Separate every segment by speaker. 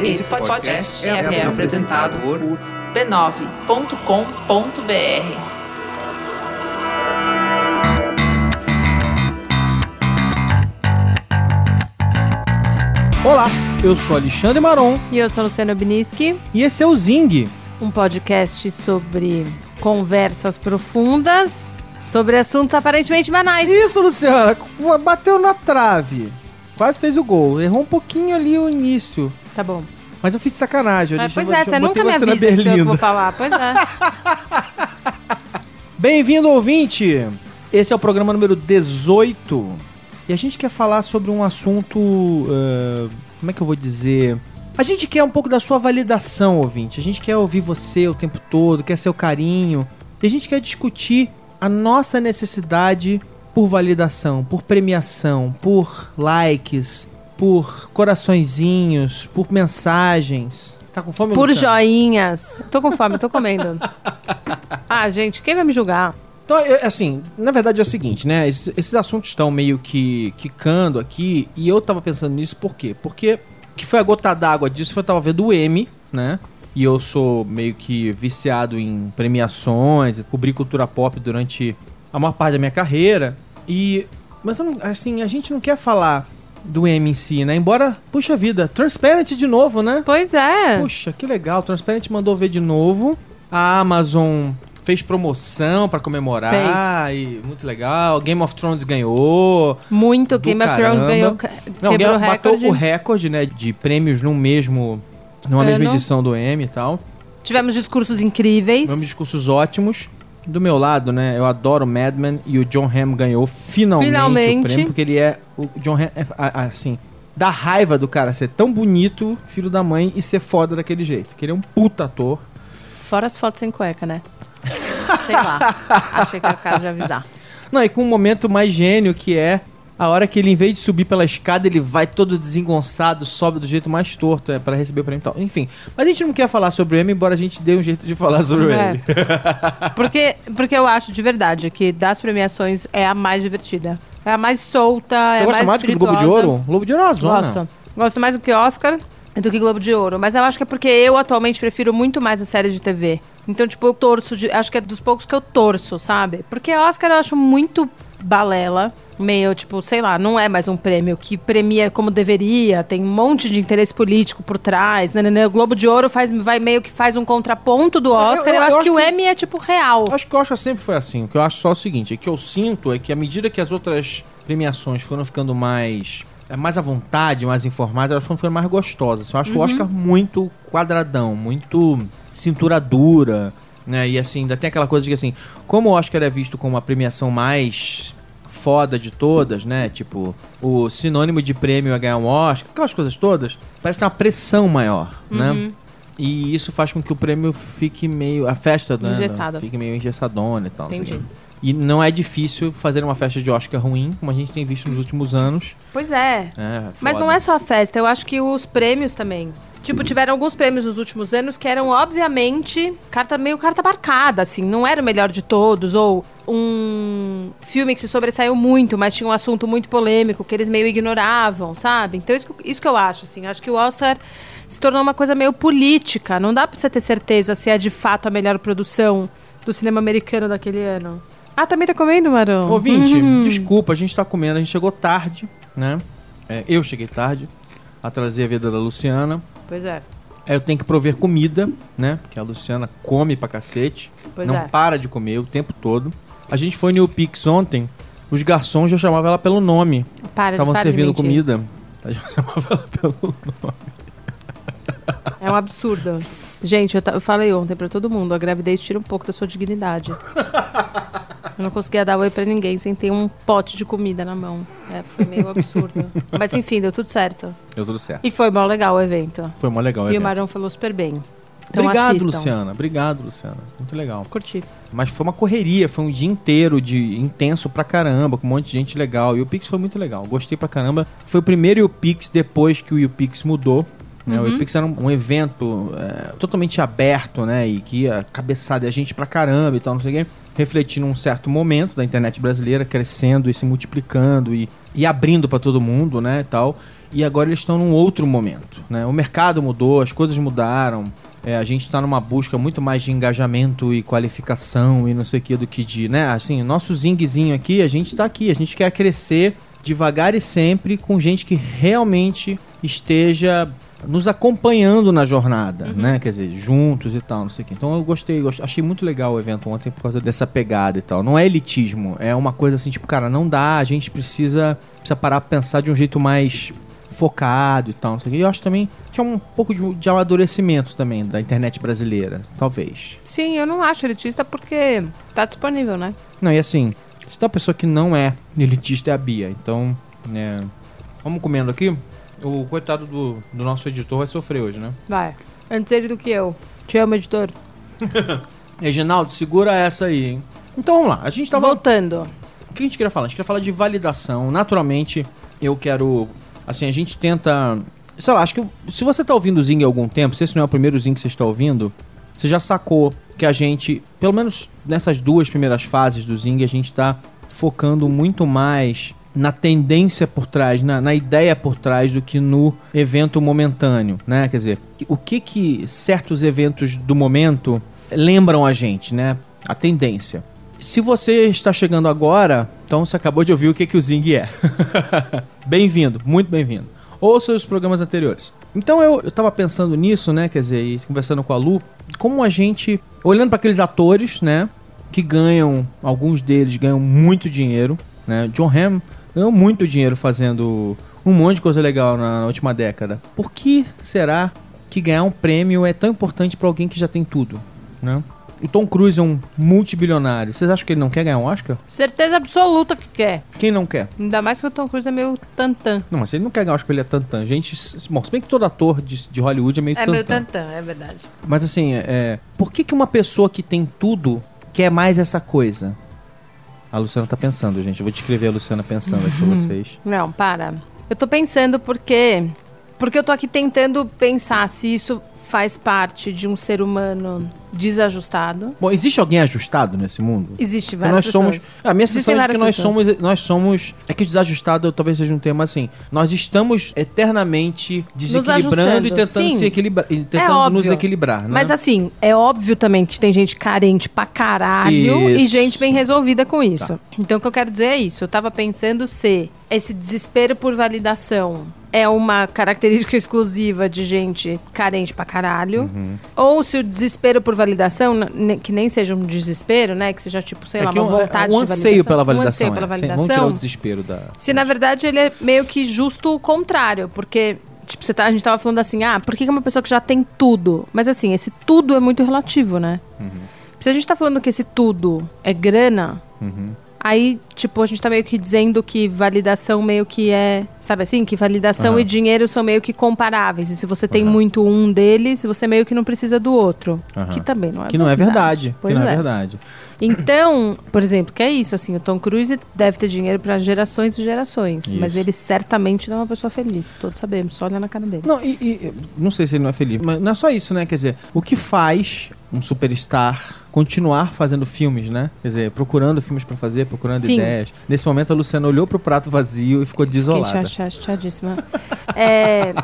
Speaker 1: Esse podcast é, é apresentado por b9.com.br.
Speaker 2: Olá, eu sou Alexandre Maron
Speaker 3: E eu sou Luciano Biniski,
Speaker 2: e esse é o Zing.
Speaker 3: um podcast sobre conversas profundas sobre assuntos aparentemente banais.
Speaker 2: Isso, Luciana, bateu na trave. Quase fez o gol. Errou um pouquinho ali o início.
Speaker 3: Tá bom.
Speaker 2: Mas eu fiz de sacanagem.
Speaker 3: Mas, pois é,
Speaker 2: eu
Speaker 3: você
Speaker 2: botei
Speaker 3: nunca me
Speaker 2: você
Speaker 3: avisa que eu vou falar. Pois é.
Speaker 2: Bem-vindo, ouvinte! Esse é o programa número 18. E a gente quer falar sobre um assunto. eh, como é que eu vou dizer? A gente quer um pouco da sua validação, ouvinte. A gente quer ouvir você o tempo todo, quer seu carinho. E a gente quer discutir a nossa necessidade por validação, por premiação, por likes, por coraçõezinhos, por mensagens. Tá com fome,
Speaker 3: Por
Speaker 2: Luciano?
Speaker 3: joinhas. Tô com fome, tô comendo. Ah, gente, quem vai me julgar?
Speaker 2: Então, assim, na verdade é o seguinte, né? Esses, esses assuntos estão meio que quicando aqui, e eu tava pensando nisso por quê? Porque que foi a gota d'água disso foi eu tava vendo o M, né? E eu sou meio que viciado em premiações, cobri cultura pop durante a maior parte da minha carreira. E. Mas não- assim, a gente não quer falar do M em si, né? Embora, puxa vida, Transparent de novo, né?
Speaker 3: Pois é.
Speaker 2: Puxa, que legal. Transparent mandou ver de novo. A Amazon fez promoção pra comemorar e muito legal. Game of Thrones ganhou.
Speaker 3: Muito. Game of Thrones
Speaker 2: caramba.
Speaker 3: ganhou.
Speaker 2: Não,
Speaker 3: quebrou o
Speaker 2: ganhou- bateu
Speaker 3: recorde.
Speaker 2: o recorde, né, de prêmios no mesmo numa mesma
Speaker 3: Ano.
Speaker 2: edição do Emmy e tal.
Speaker 3: Tivemos discursos incríveis.
Speaker 2: Tivemos discursos ótimos. Do meu lado, né, eu adoro Mad Men e o John Hamm ganhou finalmente, o
Speaker 3: Finalmente.
Speaker 2: prêmio porque ele é o John Hamm é, assim, dá raiva do cara ser tão bonito, filho da mãe e ser foda daquele jeito. Que ele é um puta ator.
Speaker 3: Fora as fotos sem cueca, né? Sei lá. Achei que era o cara de avisar.
Speaker 2: Não, e com um momento mais gênio que é a hora que ele, em vez de subir pela escada, ele vai todo desengonçado, sobe do jeito mais torto, é, para receber o prêmio e tal. Enfim, mas a gente não quer falar sobre o Emmy, embora a gente dê um jeito de falar sobre o
Speaker 3: É.
Speaker 2: Emmy.
Speaker 3: Porque, porque eu acho de verdade que das premiações é a mais divertida. É a mais solta, é
Speaker 2: Você
Speaker 3: a
Speaker 2: gosta
Speaker 3: mais
Speaker 2: mais do que do Globo de. Ouro? Globo de Ouro é uma zona.
Speaker 3: Gosto. Gosto mais do que Oscar do que Globo de Ouro. Mas eu acho que é porque eu atualmente prefiro muito mais a série de TV. Então, tipo, eu torço. De, acho que é dos poucos que eu torço, sabe? Porque Oscar eu acho muito balela. Meio, tipo, sei lá, não é mais um prêmio que premia como deveria, tem um monte de interesse político por trás. Né, né, né. O Globo de Ouro faz, vai meio que faz um contraponto do Oscar. Eu,
Speaker 2: eu- eu
Speaker 3: acho
Speaker 2: acho
Speaker 3: que o Emmy é, tipo, real.
Speaker 2: Acho que o Oscar sempre foi assim. O que eu acho só o seguinte, é que eu sinto é que à medida que as outras premiações foram ficando mais é, mais à vontade, mais informadas, elas foram ficando mais gostosas. Eu acho o Oscar muito quadradão, muito cintura dura, né? E assim, ainda tem aquela coisa de que assim, como o Oscar é visto como a premiação mais foda de todas, né? Tipo, o sinônimo de prêmio é ganhar um Oscar, aquelas coisas todas, parece uma pressão maior, né? E isso faz com que o prêmio fique meio. A festa, né?
Speaker 3: Engessada.
Speaker 2: Fique meio engessadona e tal.
Speaker 3: Entendi.
Speaker 2: quê. E não é difícil fazer uma festa de Oscar ruim, como a gente tem visto nos últimos anos.
Speaker 3: Pois é.
Speaker 2: É,
Speaker 3: Mas
Speaker 2: foda.
Speaker 3: não é só a festa, eu acho que os prêmios também. Tipo, tiveram alguns prêmios nos últimos anos que eram, obviamente, carta meio carta marcada, assim. Não era o melhor de todos, ou um filme que se sobressaiu muito, mas tinha um assunto muito polêmico que eles meio ignoravam, sabe? Então, isso, que- isso que eu acho, assim. Acho que o Oscar se tornou uma coisa meio política. Não dá pra você ter certeza se é de fato a melhor produção do cinema americano daquele ano. Ah, também tá comendo, Marão?
Speaker 2: Ouvinte,
Speaker 3: Hum.
Speaker 2: desculpa, a gente tá comendo, a gente chegou tarde, né? É, eu cheguei tarde a trazer a vida da Luciana.
Speaker 3: Pois é.
Speaker 2: Aí eu tenho que prover comida, né? Porque a Luciana come pra cacete.
Speaker 3: Pois
Speaker 2: não
Speaker 3: é.
Speaker 2: para de comer o tempo todo. A gente foi no Pix ontem, os garçons já chamavam ela pelo nome.
Speaker 3: Para,
Speaker 2: Estavam
Speaker 3: para de
Speaker 2: servindo
Speaker 3: mentir.
Speaker 2: comida. Já chamavam ela pelo nome.
Speaker 3: É um absurdo. Gente, eu, eu falei ontem pra todo mundo, a gravidez tira um pouco da sua dignidade. Eu não conseguia dar oi pra ninguém sem ter um pote de comida na mão. É, foi meio absurdo. Mas enfim, deu tudo certo.
Speaker 2: Deu tudo certo.
Speaker 3: E foi mó legal o evento.
Speaker 2: Foi mó legal. o
Speaker 3: E o. Marão falou super bem. Então
Speaker 2: Obrigado,
Speaker 3: assistam.
Speaker 2: Luciana. Obrigado, Luciana. Muito legal.
Speaker 3: Curti.
Speaker 2: Mas foi uma correria, foi um dia inteiro de intenso pra caramba, com um monte de gente legal. E o Pix foi muito legal. Gostei pra caramba. Foi o primeiro Pix depois que o Pix mudou. Né? O Pix era um, um evento é, totalmente aberto, né? E que ia cabeçada a gente pra caramba e tal, não sei o quê. Refletindo um certo momento da internet brasileira, crescendo e se multiplicando e, e abrindo pra todo mundo, né? E tal. e agora eles estão num outro momento, né? O mercado mudou, as coisas mudaram. É, a gente está numa busca muito mais de engajamento e qualificação e não sei o que do que de, né? Assim, nosso zingzinho aqui, a gente está aqui, a gente quer crescer devagar e sempre com gente que realmente esteja nos acompanhando na jornada,
Speaker 3: Uhum.
Speaker 2: né? Quer dizer, juntos e tal, não sei o que. Então eu gostei, gost- achei muito legal o evento ontem por causa dessa pegada e tal. Não é elitismo, é uma coisa assim, tipo, cara, não dá, a gente precisa, precisa parar pra pensar de um jeito mais focado e tal, não sei o que. E eu acho também que é um pouco de, de amadurecimento também da internet brasileira, talvez.
Speaker 3: Sim, eu não acho elitista porque tá disponível, né?
Speaker 2: Não, e assim, se uma pessoa que não é elitista é a Bia, então, né, vamos comendo aqui. O coitado do, do nosso editor vai sofrer hoje, né?
Speaker 3: Vai. Antes ele do que eu. Te amo, editor.
Speaker 2: Reginaldo, segura essa aí, hein? Então vamos lá, a gente tava...
Speaker 3: Voltando.
Speaker 2: O que a gente queria falar? A gente queria falar de validação. Naturalmente, eu quero. Assim, a gente tenta. Sei lá, acho que se você tá ouvindo o Zing há algum tempo, se esse não é o primeiro Zing que você está ouvindo, você já sacou que a gente, pelo menos nessas duas primeiras fases do Zing, a gente tá focando muito mais na tendência por trás, na, na ideia por trás do que no evento momentâneo, né? Quer dizer, o que que certos eventos do momento lembram a gente, né? A tendência. Se você está chegando agora, então você acabou de ouvir o que, que o Zing é. bem-vindo, muito bem-vindo. Ouça os programas anteriores. Então eu, eu tava pensando nisso, né? Quer dizer, e conversando com a Lu, como a gente. Olhando para aqueles atores, né? Que ganham, alguns deles ganham muito dinheiro, né? John Hamm ganhou muito dinheiro fazendo um monte de coisa legal na, na última década. Por que será que ganhar um prêmio é tão importante para alguém que já tem tudo, né? O Tom Cruise é um multibilionário. Vocês acham que ele não quer ganhar um Oscar?
Speaker 3: Certeza absoluta que quer.
Speaker 2: Quem não quer?
Speaker 3: Ainda mais que o Tom Cruise é meio tantã.
Speaker 2: Não, mas ele não quer ganhar um Oscar, ele é tantã. Gente, bom, se bem que todo ator de, de Hollywood é meio
Speaker 3: É
Speaker 2: tantã.
Speaker 3: meio tantã, é verdade.
Speaker 2: Mas assim, é, é, por que, que uma pessoa que tem tudo quer mais essa coisa? A Luciana tá pensando, gente. Eu vou descrever a Luciana pensando aqui pra vocês.
Speaker 3: Não, para. Eu tô pensando porque. Porque eu tô aqui tentando pensar se isso faz parte de um ser humano desajustado.
Speaker 2: Bom, existe alguém ajustado nesse mundo?
Speaker 3: Existe
Speaker 2: Porque
Speaker 3: várias
Speaker 2: nós somos.
Speaker 3: pessoas.
Speaker 2: A minha sensação é que nós
Speaker 3: pessoas.
Speaker 2: somos, nós somos. É que o desajustado talvez seja um termo assim. Nós estamos eternamente desequilibrando e tentando
Speaker 3: sim.
Speaker 2: se equilibrar. E tentando
Speaker 3: É
Speaker 2: nos equilibrar, né?
Speaker 3: Mas assim, é óbvio também que tem gente carente pra caralho e
Speaker 2: Isso.
Speaker 3: gente bem resolvida com isso.
Speaker 2: Tá.
Speaker 3: Então o que eu quero dizer é isso. Eu tava pensando se esse desespero por validação é uma característica exclusiva de gente carente pra caralho.
Speaker 2: Uhum.
Speaker 3: Ou se o desespero por validação, que nem seja um desespero, né? Que seja tipo, sei
Speaker 2: É
Speaker 3: lá, uma
Speaker 2: um,
Speaker 3: vontade
Speaker 2: um
Speaker 3: de
Speaker 2: anseio
Speaker 3: validação.
Speaker 2: pela validação.
Speaker 3: Um anseio pela
Speaker 2: é. Sim, Vamos tirar o
Speaker 3: validação.
Speaker 2: desespero da.
Speaker 3: Se na verdade ele é meio que justo o contrário, porque tipo, você tá, a gente tava falando assim, ah, por que que uma pessoa que já tem tudo? Mas assim, esse tudo é muito relativo, né? Se a gente tá falando que esse tudo é grana,
Speaker 2: Uhum.
Speaker 3: Aí, tipo, a gente tá meio que dizendo que validação meio que é, sabe assim, que validação
Speaker 2: Aham.
Speaker 3: e dinheiro são meio que comparáveis. E se você tem
Speaker 2: Aham.
Speaker 3: muito um deles, você meio que não precisa do outro.
Speaker 2: Aham.
Speaker 3: Que também não é
Speaker 2: Que não é verdade.
Speaker 3: Pois
Speaker 2: que não é,
Speaker 3: é.
Speaker 2: verdade.
Speaker 3: Então, por exemplo, que é isso, assim, o Tom Cruise deve ter dinheiro pra gerações e gerações, mas
Speaker 2: Isso.
Speaker 3: ele certamente não é uma pessoa feliz, todos sabemos, só olha na cara dele.
Speaker 2: Não, e, e- não sei se ele não é feliz, mas não é só isso, né? Quer dizer, o que faz um superstar continuar fazendo filmes, né? Quer dizer, procurando filmes pra fazer, procurando
Speaker 3: Sim.
Speaker 2: ideias. Nesse momento a Luciana olhou pro prato vazio e ficou
Speaker 3: Fiquei
Speaker 2: desolada.
Speaker 3: cha- chateadíssima. É,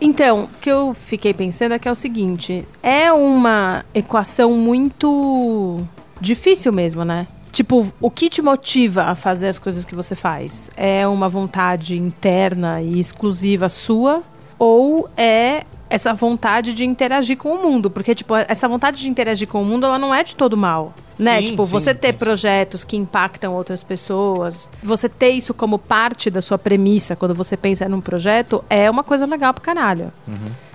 Speaker 3: então, o que eu fiquei pensando é que é o seguinte: é uma equação muito difícil mesmo, né? Tipo, o que te motiva a fazer as coisas que você faz? É uma vontade interna e exclusiva sua? Ou é essa vontade de interagir com o mundo? Porque, tipo, essa vontade de interagir com o mundo, ela não é de todo mal. Né?
Speaker 2: Sim,
Speaker 3: tipo,
Speaker 2: sim,
Speaker 3: você ter projetos que impactam outras pessoas, você ter isso como parte da sua premissa quando você pensa num projeto, é uma coisa legal pra caralho.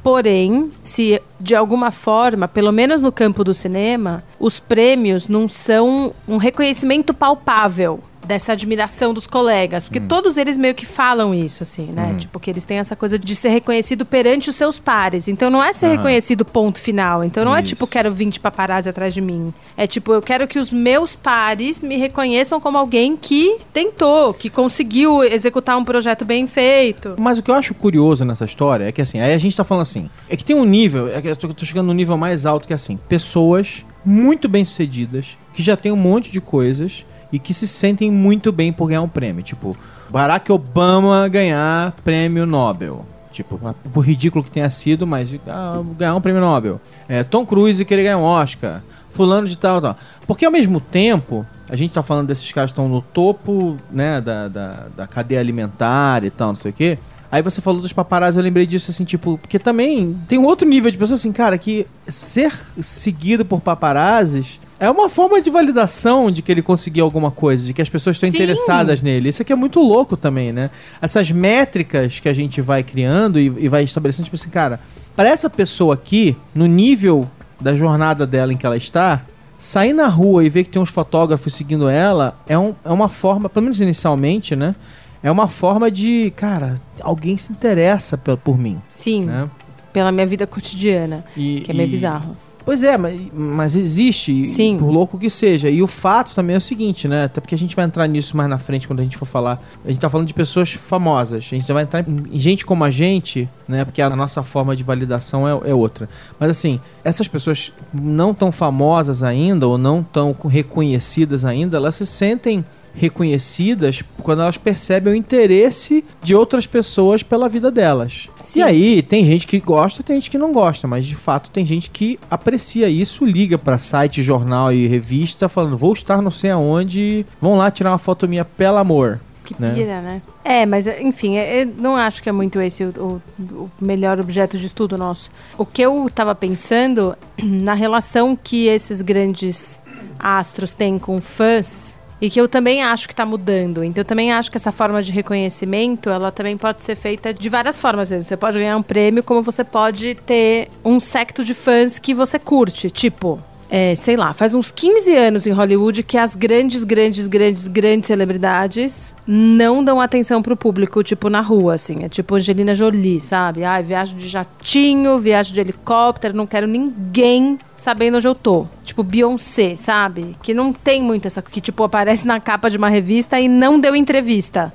Speaker 3: Porém, se de alguma forma, pelo menos no campo do cinema, os prêmios não são um reconhecimento palpável dessa admiração dos colegas, porque todos eles meio que falam isso assim, né? Tipo que eles têm essa coisa de ser reconhecido perante os seus pares. Então não é ser
Speaker 2: Aham.
Speaker 3: reconhecido ponto final. Então não é
Speaker 2: Isso.
Speaker 3: tipo quero 20 paparazzi atrás de mim. É tipo eu quero que os meus pares me reconheçam como alguém que tentou, que conseguiu executar um projeto bem feito.
Speaker 2: Mas o que eu acho curioso nessa história é que assim, aí a gente tá falando assim, é que tem um nível, é que eu tô, chegando no nível mais alto que é assim, pessoas muito bem sucedidas, que já tem um monte de coisas e que se sentem muito bem por ganhar um prêmio. Tipo, Barack Obama ganhar prêmio Nobel. Tipo, por ridículo que tenha sido, mas ah, ganhar um prêmio Nobel. É, Tom Cruise querer ganhar um Oscar. Fulano de tal, tal. Porque ao mesmo tempo, a gente tá falando desses caras que estão no topo, né, da, da, da cadeia alimentar e tal, não sei o quê. Aí você falou dos paparazzi, eu lembrei disso assim, tipo, porque também tem um outro nível de pessoa assim, cara, que ser seguido por paparazzis é uma forma de validação de que ele conseguiu alguma coisa, de que as pessoas estão
Speaker 3: Sim.
Speaker 2: interessadas nele. Isso aqui é muito louco também, né? Essas métricas que a gente vai criando e, e vai estabelecendo, tipo assim, cara, para essa pessoa aqui, no nível da jornada dela em que ela está, sair na rua e ver que tem uns fotógrafos seguindo ela é, um, é uma forma, pelo menos inicialmente, né? É uma forma de, cara, alguém se interessa por, por mim,
Speaker 3: Sim,
Speaker 2: né?
Speaker 3: pela minha vida cotidiana,
Speaker 2: E,
Speaker 3: que é meio
Speaker 2: e-
Speaker 3: bizarro.
Speaker 2: Pois é, mas, mas existe,
Speaker 3: Sim.
Speaker 2: por louco que seja. E o fato também é o seguinte, né? Até porque a gente vai entrar nisso mais na frente quando a gente for falar. A gente tá falando de pessoas famosas. A gente vai entrar em gente como a gente, né? Porque a nossa forma de validação é, é outra. Mas assim, essas pessoas não tão famosas ainda, ou não tão reconhecidas ainda, elas se sentem reconhecidas quando elas percebem o interesse de outras pessoas pela vida delas.
Speaker 3: Sim.
Speaker 2: E aí, tem gente que gosta, tem gente que não gosta, mas de fato tem gente que aprecia isso, liga pra site, jornal e revista falando: "Vou estar não sei aonde, vão lá tirar uma foto minha, pelo amor".
Speaker 3: Que
Speaker 2: né?
Speaker 3: pira, né? É, mas enfim, é- eu não acho que é muito esse o, o- melhor objeto de estudo nosso. O que eu tava pensando na relação que esses grandes astros têm com fãs e que eu também acho que tá mudando. Então eu também acho que essa forma de reconhecimento, ela também pode ser feita de várias formas. Você pode ganhar um prêmio, como você pode ter um secto de fãs que você curte, tipo é, sei lá, faz uns 15 anos em Hollywood que as grandes, grandes, grandes, grandes celebridades não dão atenção pro público, tipo, na rua, assim. É tipo Angelina Jolie, sabe? Ai, viagem de jatinho, viagem de helicóptero, não quero ninguém sabendo onde eu tô. Tipo, Beyoncé, sabe? Que não tem muito essa... Que, tipo, aparece na capa de uma revista e não deu entrevista.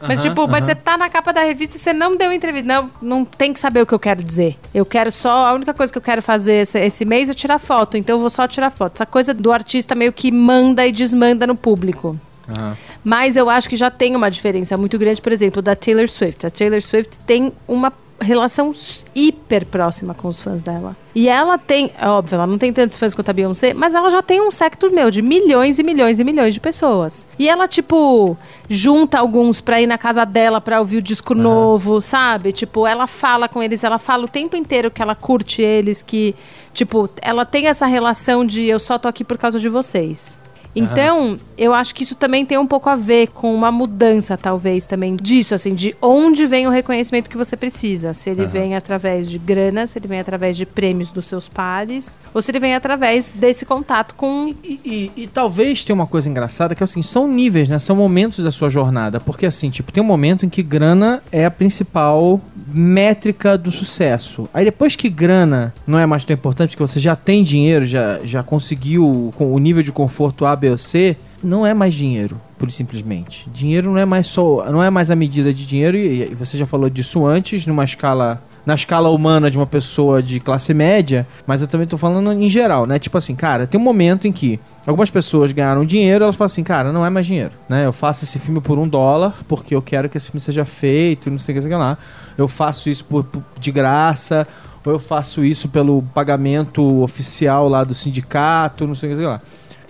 Speaker 3: Mas, tipo, mas você tá na capa da revista e você não deu entrevista. Não, não tem que saber o que eu quero dizer. Eu quero só. A única coisa que eu quero fazer esse, esse mês é tirar foto. Então eu vou só tirar foto. Essa coisa do artista meio que manda e desmanda no público.
Speaker 2: Aham.
Speaker 3: Mas eu acho que já tem uma diferença muito grande, por exemplo, da Taylor Swift. A Taylor Swift tem uma relação hiper próxima com os fãs dela. E ela tem, é óbvio, ela não tem tantos fãs quanto a Beyoncé, mas ela já tem um sector meu de milhões e milhões e milhões de pessoas. E ela, tipo, junta alguns pra ir na casa dela pra ouvir o disco novo, sabe? Tipo, ela fala com eles, ela fala o tempo inteiro que ela curte eles, que, tipo, ela tem essa relação de eu só tô aqui por causa de vocês. Então, eu acho que isso também tem um pouco a ver com uma mudança, talvez, também disso, assim, de onde vem o reconhecimento que você precisa. Se ele vem através de grana, se ele vem através de prêmios dos seus pares, ou se ele vem através desse contato com.
Speaker 2: E, e- e talvez tenha uma coisa engraçada que assim, são níveis, né? São momentos da sua jornada. Porque assim, tipo, tem um momento em que grana é a principal métrica do sucesso. Aí depois que grana não é mais tão importante, que você já tem dinheiro, já, já conseguiu com o nível de conforto A, B ou C, não é mais dinheiro. Pura e simplesmente. Dinheiro não é mais só. não é mais a medida de dinheiro, e, e você já falou disso antes, numa escala na escala humana de uma pessoa de classe média, mas eu também tô falando em geral, né? Tipo assim, cara, tem um momento em que algumas pessoas ganharam dinheiro, elas falam assim, cara, não é mais dinheiro, né? Eu faço esse filme por um dólar porque eu quero que esse filme seja feito, não sei o que, sei lá. Eu faço isso por, por- de graça, ou eu faço isso pelo pagamento oficial lá do sindicato, não sei o que, sei lá.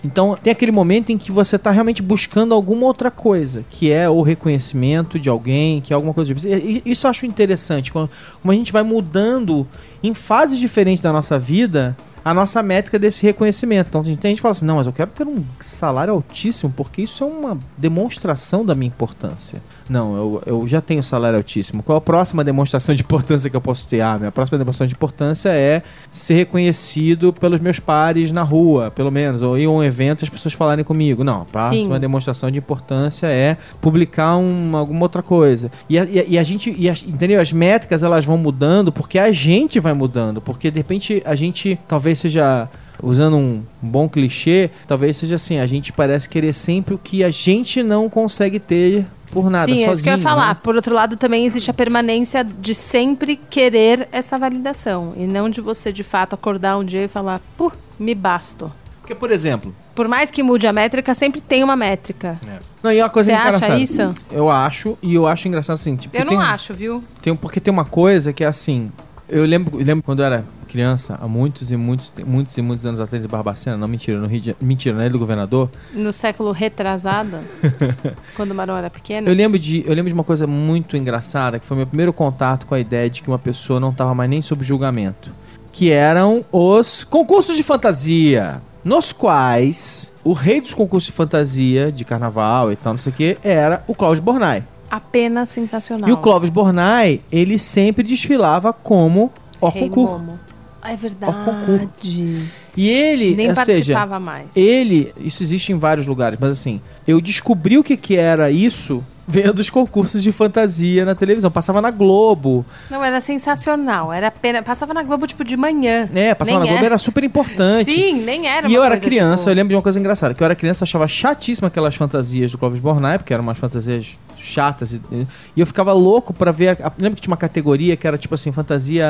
Speaker 2: Então tem aquele momento em que você tá realmente buscando alguma outra coisa, que é o reconhecimento de alguém, que é alguma coisa de... E- Isso eu acho interessante, como a gente vai mudando em fases diferentes da nossa vida a nossa métrica desse reconhecimento. Então tem gente que fala assim, não, mas eu quero ter um salário altíssimo, porque isso é uma demonstração da minha importância. Não, eu, eu já tenho salário altíssimo. Qual a próxima demonstração de importância que eu posso ter? Ah, minha próxima demonstração de importância é ser reconhecido pelos meus pares na rua, pelo menos, ou ir a um evento e as pessoas falarem comigo. Não, a próxima
Speaker 3: Sim.
Speaker 2: demonstração de importância é publicar um- alguma outra coisa. E a, e a- e a gente, e as- entendeu? As métricas elas vão mudando porque a gente vai mudando, porque de repente a gente talvez seja usando um bom clichê, talvez seja assim, a gente parece querer sempre o que a gente não consegue ter por nada,
Speaker 3: Sim,
Speaker 2: sozinho.
Speaker 3: é isso que eu ia falar.
Speaker 2: né?
Speaker 3: Por outro lado, também existe a permanência de sempre querer essa validação. E não de você, de fato, acordar um dia e falar, pô, me basto.
Speaker 2: Porque, por exemplo...
Speaker 3: Por mais que mude a métrica, sempre tem uma métrica.
Speaker 2: Não, e uma coisa
Speaker 3: Você acha isso?
Speaker 2: Eu acho, e eu acho engraçado assim, tipo...
Speaker 3: Eu não
Speaker 2: tem,
Speaker 3: acho, viu?
Speaker 2: Tem, porque tem uma coisa que é assim... Eu lembro, eu lembro quando eu era criança, há muitos e muitos, muitos e muitos anos atrás em Barbacena, não mentira, no Rio de, mentira, Ilha do Governador,
Speaker 3: No século retrasado, quando o Marão era pequeno.
Speaker 2: Eu lembro, de, eu lembro de uma coisa muito engraçada, que foi meu primeiro contato com a ideia de que uma pessoa não estava mais nem sob julgamento. Que eram os concursos de fantasia. Nos quais o rei dos concursos de fantasia, de carnaval e tal, não sei o que, era o Cláudio Bornai.
Speaker 3: Apenas sensacional.
Speaker 2: E o Clóvis Bornai, ele sempre desfilava como Orconcourt.
Speaker 3: Momo. É
Speaker 2: Orconcourt.
Speaker 3: verdade.
Speaker 2: E ele,
Speaker 3: Nem
Speaker 2: ou seja,
Speaker 3: mais.
Speaker 2: ele, isso existe em vários lugares, mas assim, eu descobri o que, que era isso vendo os concursos de fantasia na televisão. Passava na Globo.
Speaker 3: Não, era sensacional. Era apenas... Passava na Globo, tipo, de manhã.
Speaker 2: É, passava
Speaker 3: Nem
Speaker 2: na Globo,
Speaker 3: é.
Speaker 2: era super importante.
Speaker 3: Sim, nem era
Speaker 2: E eu era
Speaker 3: coisa,
Speaker 2: criança,
Speaker 3: tipo-
Speaker 2: eu lembro de uma coisa engraçada, que eu era criança, eu achava chatíssima aquelas fantasias do Clóvis Bornai, porque eram umas fantasias chatas, e, e eu ficava louco pra ver, a, lembra que tinha uma categoria que era tipo assim, fantasia,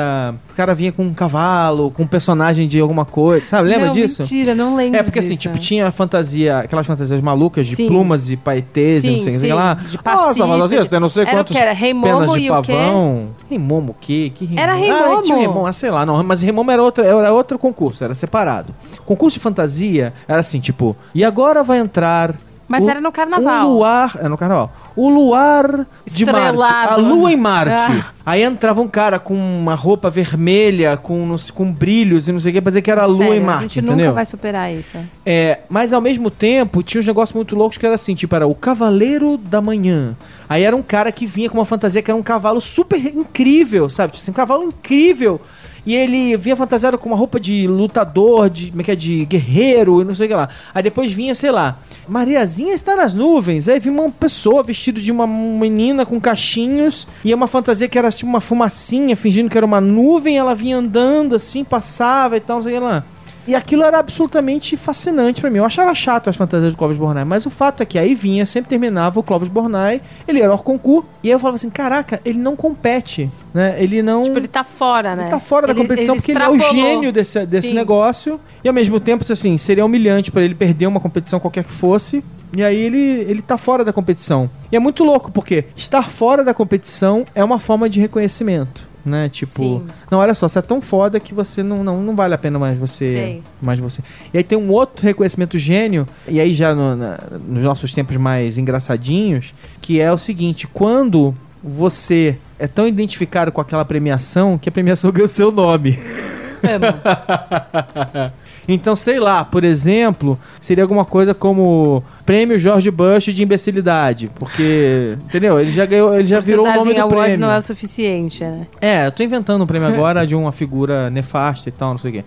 Speaker 2: o cara vinha com um cavalo, com um personagem de alguma coisa, sabe, lembra
Speaker 3: não,
Speaker 2: disso?
Speaker 3: mentira, não lembro
Speaker 2: É, porque assim,
Speaker 3: disso.
Speaker 2: tipo, tinha fantasia, aquelas fantasias malucas de
Speaker 3: Sim.
Speaker 2: plumas e paetês e não
Speaker 3: Sim,
Speaker 2: sei o que
Speaker 3: sim,
Speaker 2: lá. Nossa, mas assim, tem não sei
Speaker 3: Era o
Speaker 2: quantos
Speaker 3: que? Era Rei
Speaker 2: penas de
Speaker 3: e o quê?
Speaker 2: pavão. Rei Momo o quê? Que Rei
Speaker 3: Era
Speaker 2: Momo?
Speaker 3: Rei
Speaker 2: Ah, tinha Rei Momo, ah, sei lá, não, mas Rei Momo era outro, era outro concurso, era separado. Concurso de fantasia era assim, tipo, e agora vai entrar
Speaker 3: Mas
Speaker 2: o-
Speaker 3: era no carnaval.
Speaker 2: Um luar, é no carnaval. O luar de
Speaker 3: Estrelado.
Speaker 2: Marte, a lua em Marte.
Speaker 3: Ah.
Speaker 2: Aí entrava um cara com uma roupa vermelha, com, com brilhos e não sei o que, pra dizer que era a lua
Speaker 3: Sério,
Speaker 2: em Marte,
Speaker 3: A gente
Speaker 2: entendeu?
Speaker 3: nunca vai superar isso.
Speaker 2: É, mas ao mesmo tempo, tinha uns negócios muito loucos que era assim, tipo, era o Cavaleiro da Manhã. Aí era um cara que vinha com uma fantasia que era um cavalo super incrível, sabe? Tipo assim, um cavalo incrível. E ele vinha fantasiado com uma roupa de lutador, de, como é que é, de guerreiro e não sei o que lá. Aí depois vinha, sei lá, Mariazinha está nas nuvens. Aí vinha uma pessoa vestida de uma menina com cachinhos. E é uma fantasia que era tipo uma fumacinha, fingindo que era uma nuvem. Ela vinha andando assim, passava e tal, não sei lá. E aquilo era absolutamente fascinante pra mim. Eu achava chato as fantasias do Clóvis Bornai, mas o fato é que aí vinha, sempre terminava o Clóvis Bornai, ele era Orconcourt, e aí eu falava assim, caraca, ele não compete, né? Ele não...
Speaker 3: Tipo, ele tá fora, né?
Speaker 2: Ele tá fora da
Speaker 3: Ele-
Speaker 2: competição
Speaker 3: ele
Speaker 2: porque ele é o gênio desse, desse
Speaker 3: Sim.
Speaker 2: negócio. E ao mesmo tempo, assim, seria humilhante pra ele perder uma competição qualquer que fosse. E aí ele, ele tá fora da competição. E é muito louco, porque estar fora da competição é uma forma de reconhecimento. Né? Tipo,
Speaker 3: Sim.
Speaker 2: não, olha só, você é tão foda que você não, não, não vale a pena mais você.
Speaker 3: Sei.
Speaker 2: Mais você. E aí tem um outro reconhecimento gênio, e aí já no- na- nos nossos tempos mais engraçadinhos, que é o seguinte: quando você é tão identificado com aquela premiação que a premiação ganha o seu nome.
Speaker 3: Amo.
Speaker 2: Então, sei lá, por exemplo, seria alguma coisa como Prêmio George Bush de imbecilidade, porque, entendeu? Ele já ganhou, ele já
Speaker 3: Porque
Speaker 2: virou
Speaker 3: o
Speaker 2: o nome do
Speaker 3: Awards
Speaker 2: prêmio.
Speaker 3: não é o suficiente, né?
Speaker 2: É, eu tô inventando um prêmio agora de uma figura nefasta e tal, não sei o quê.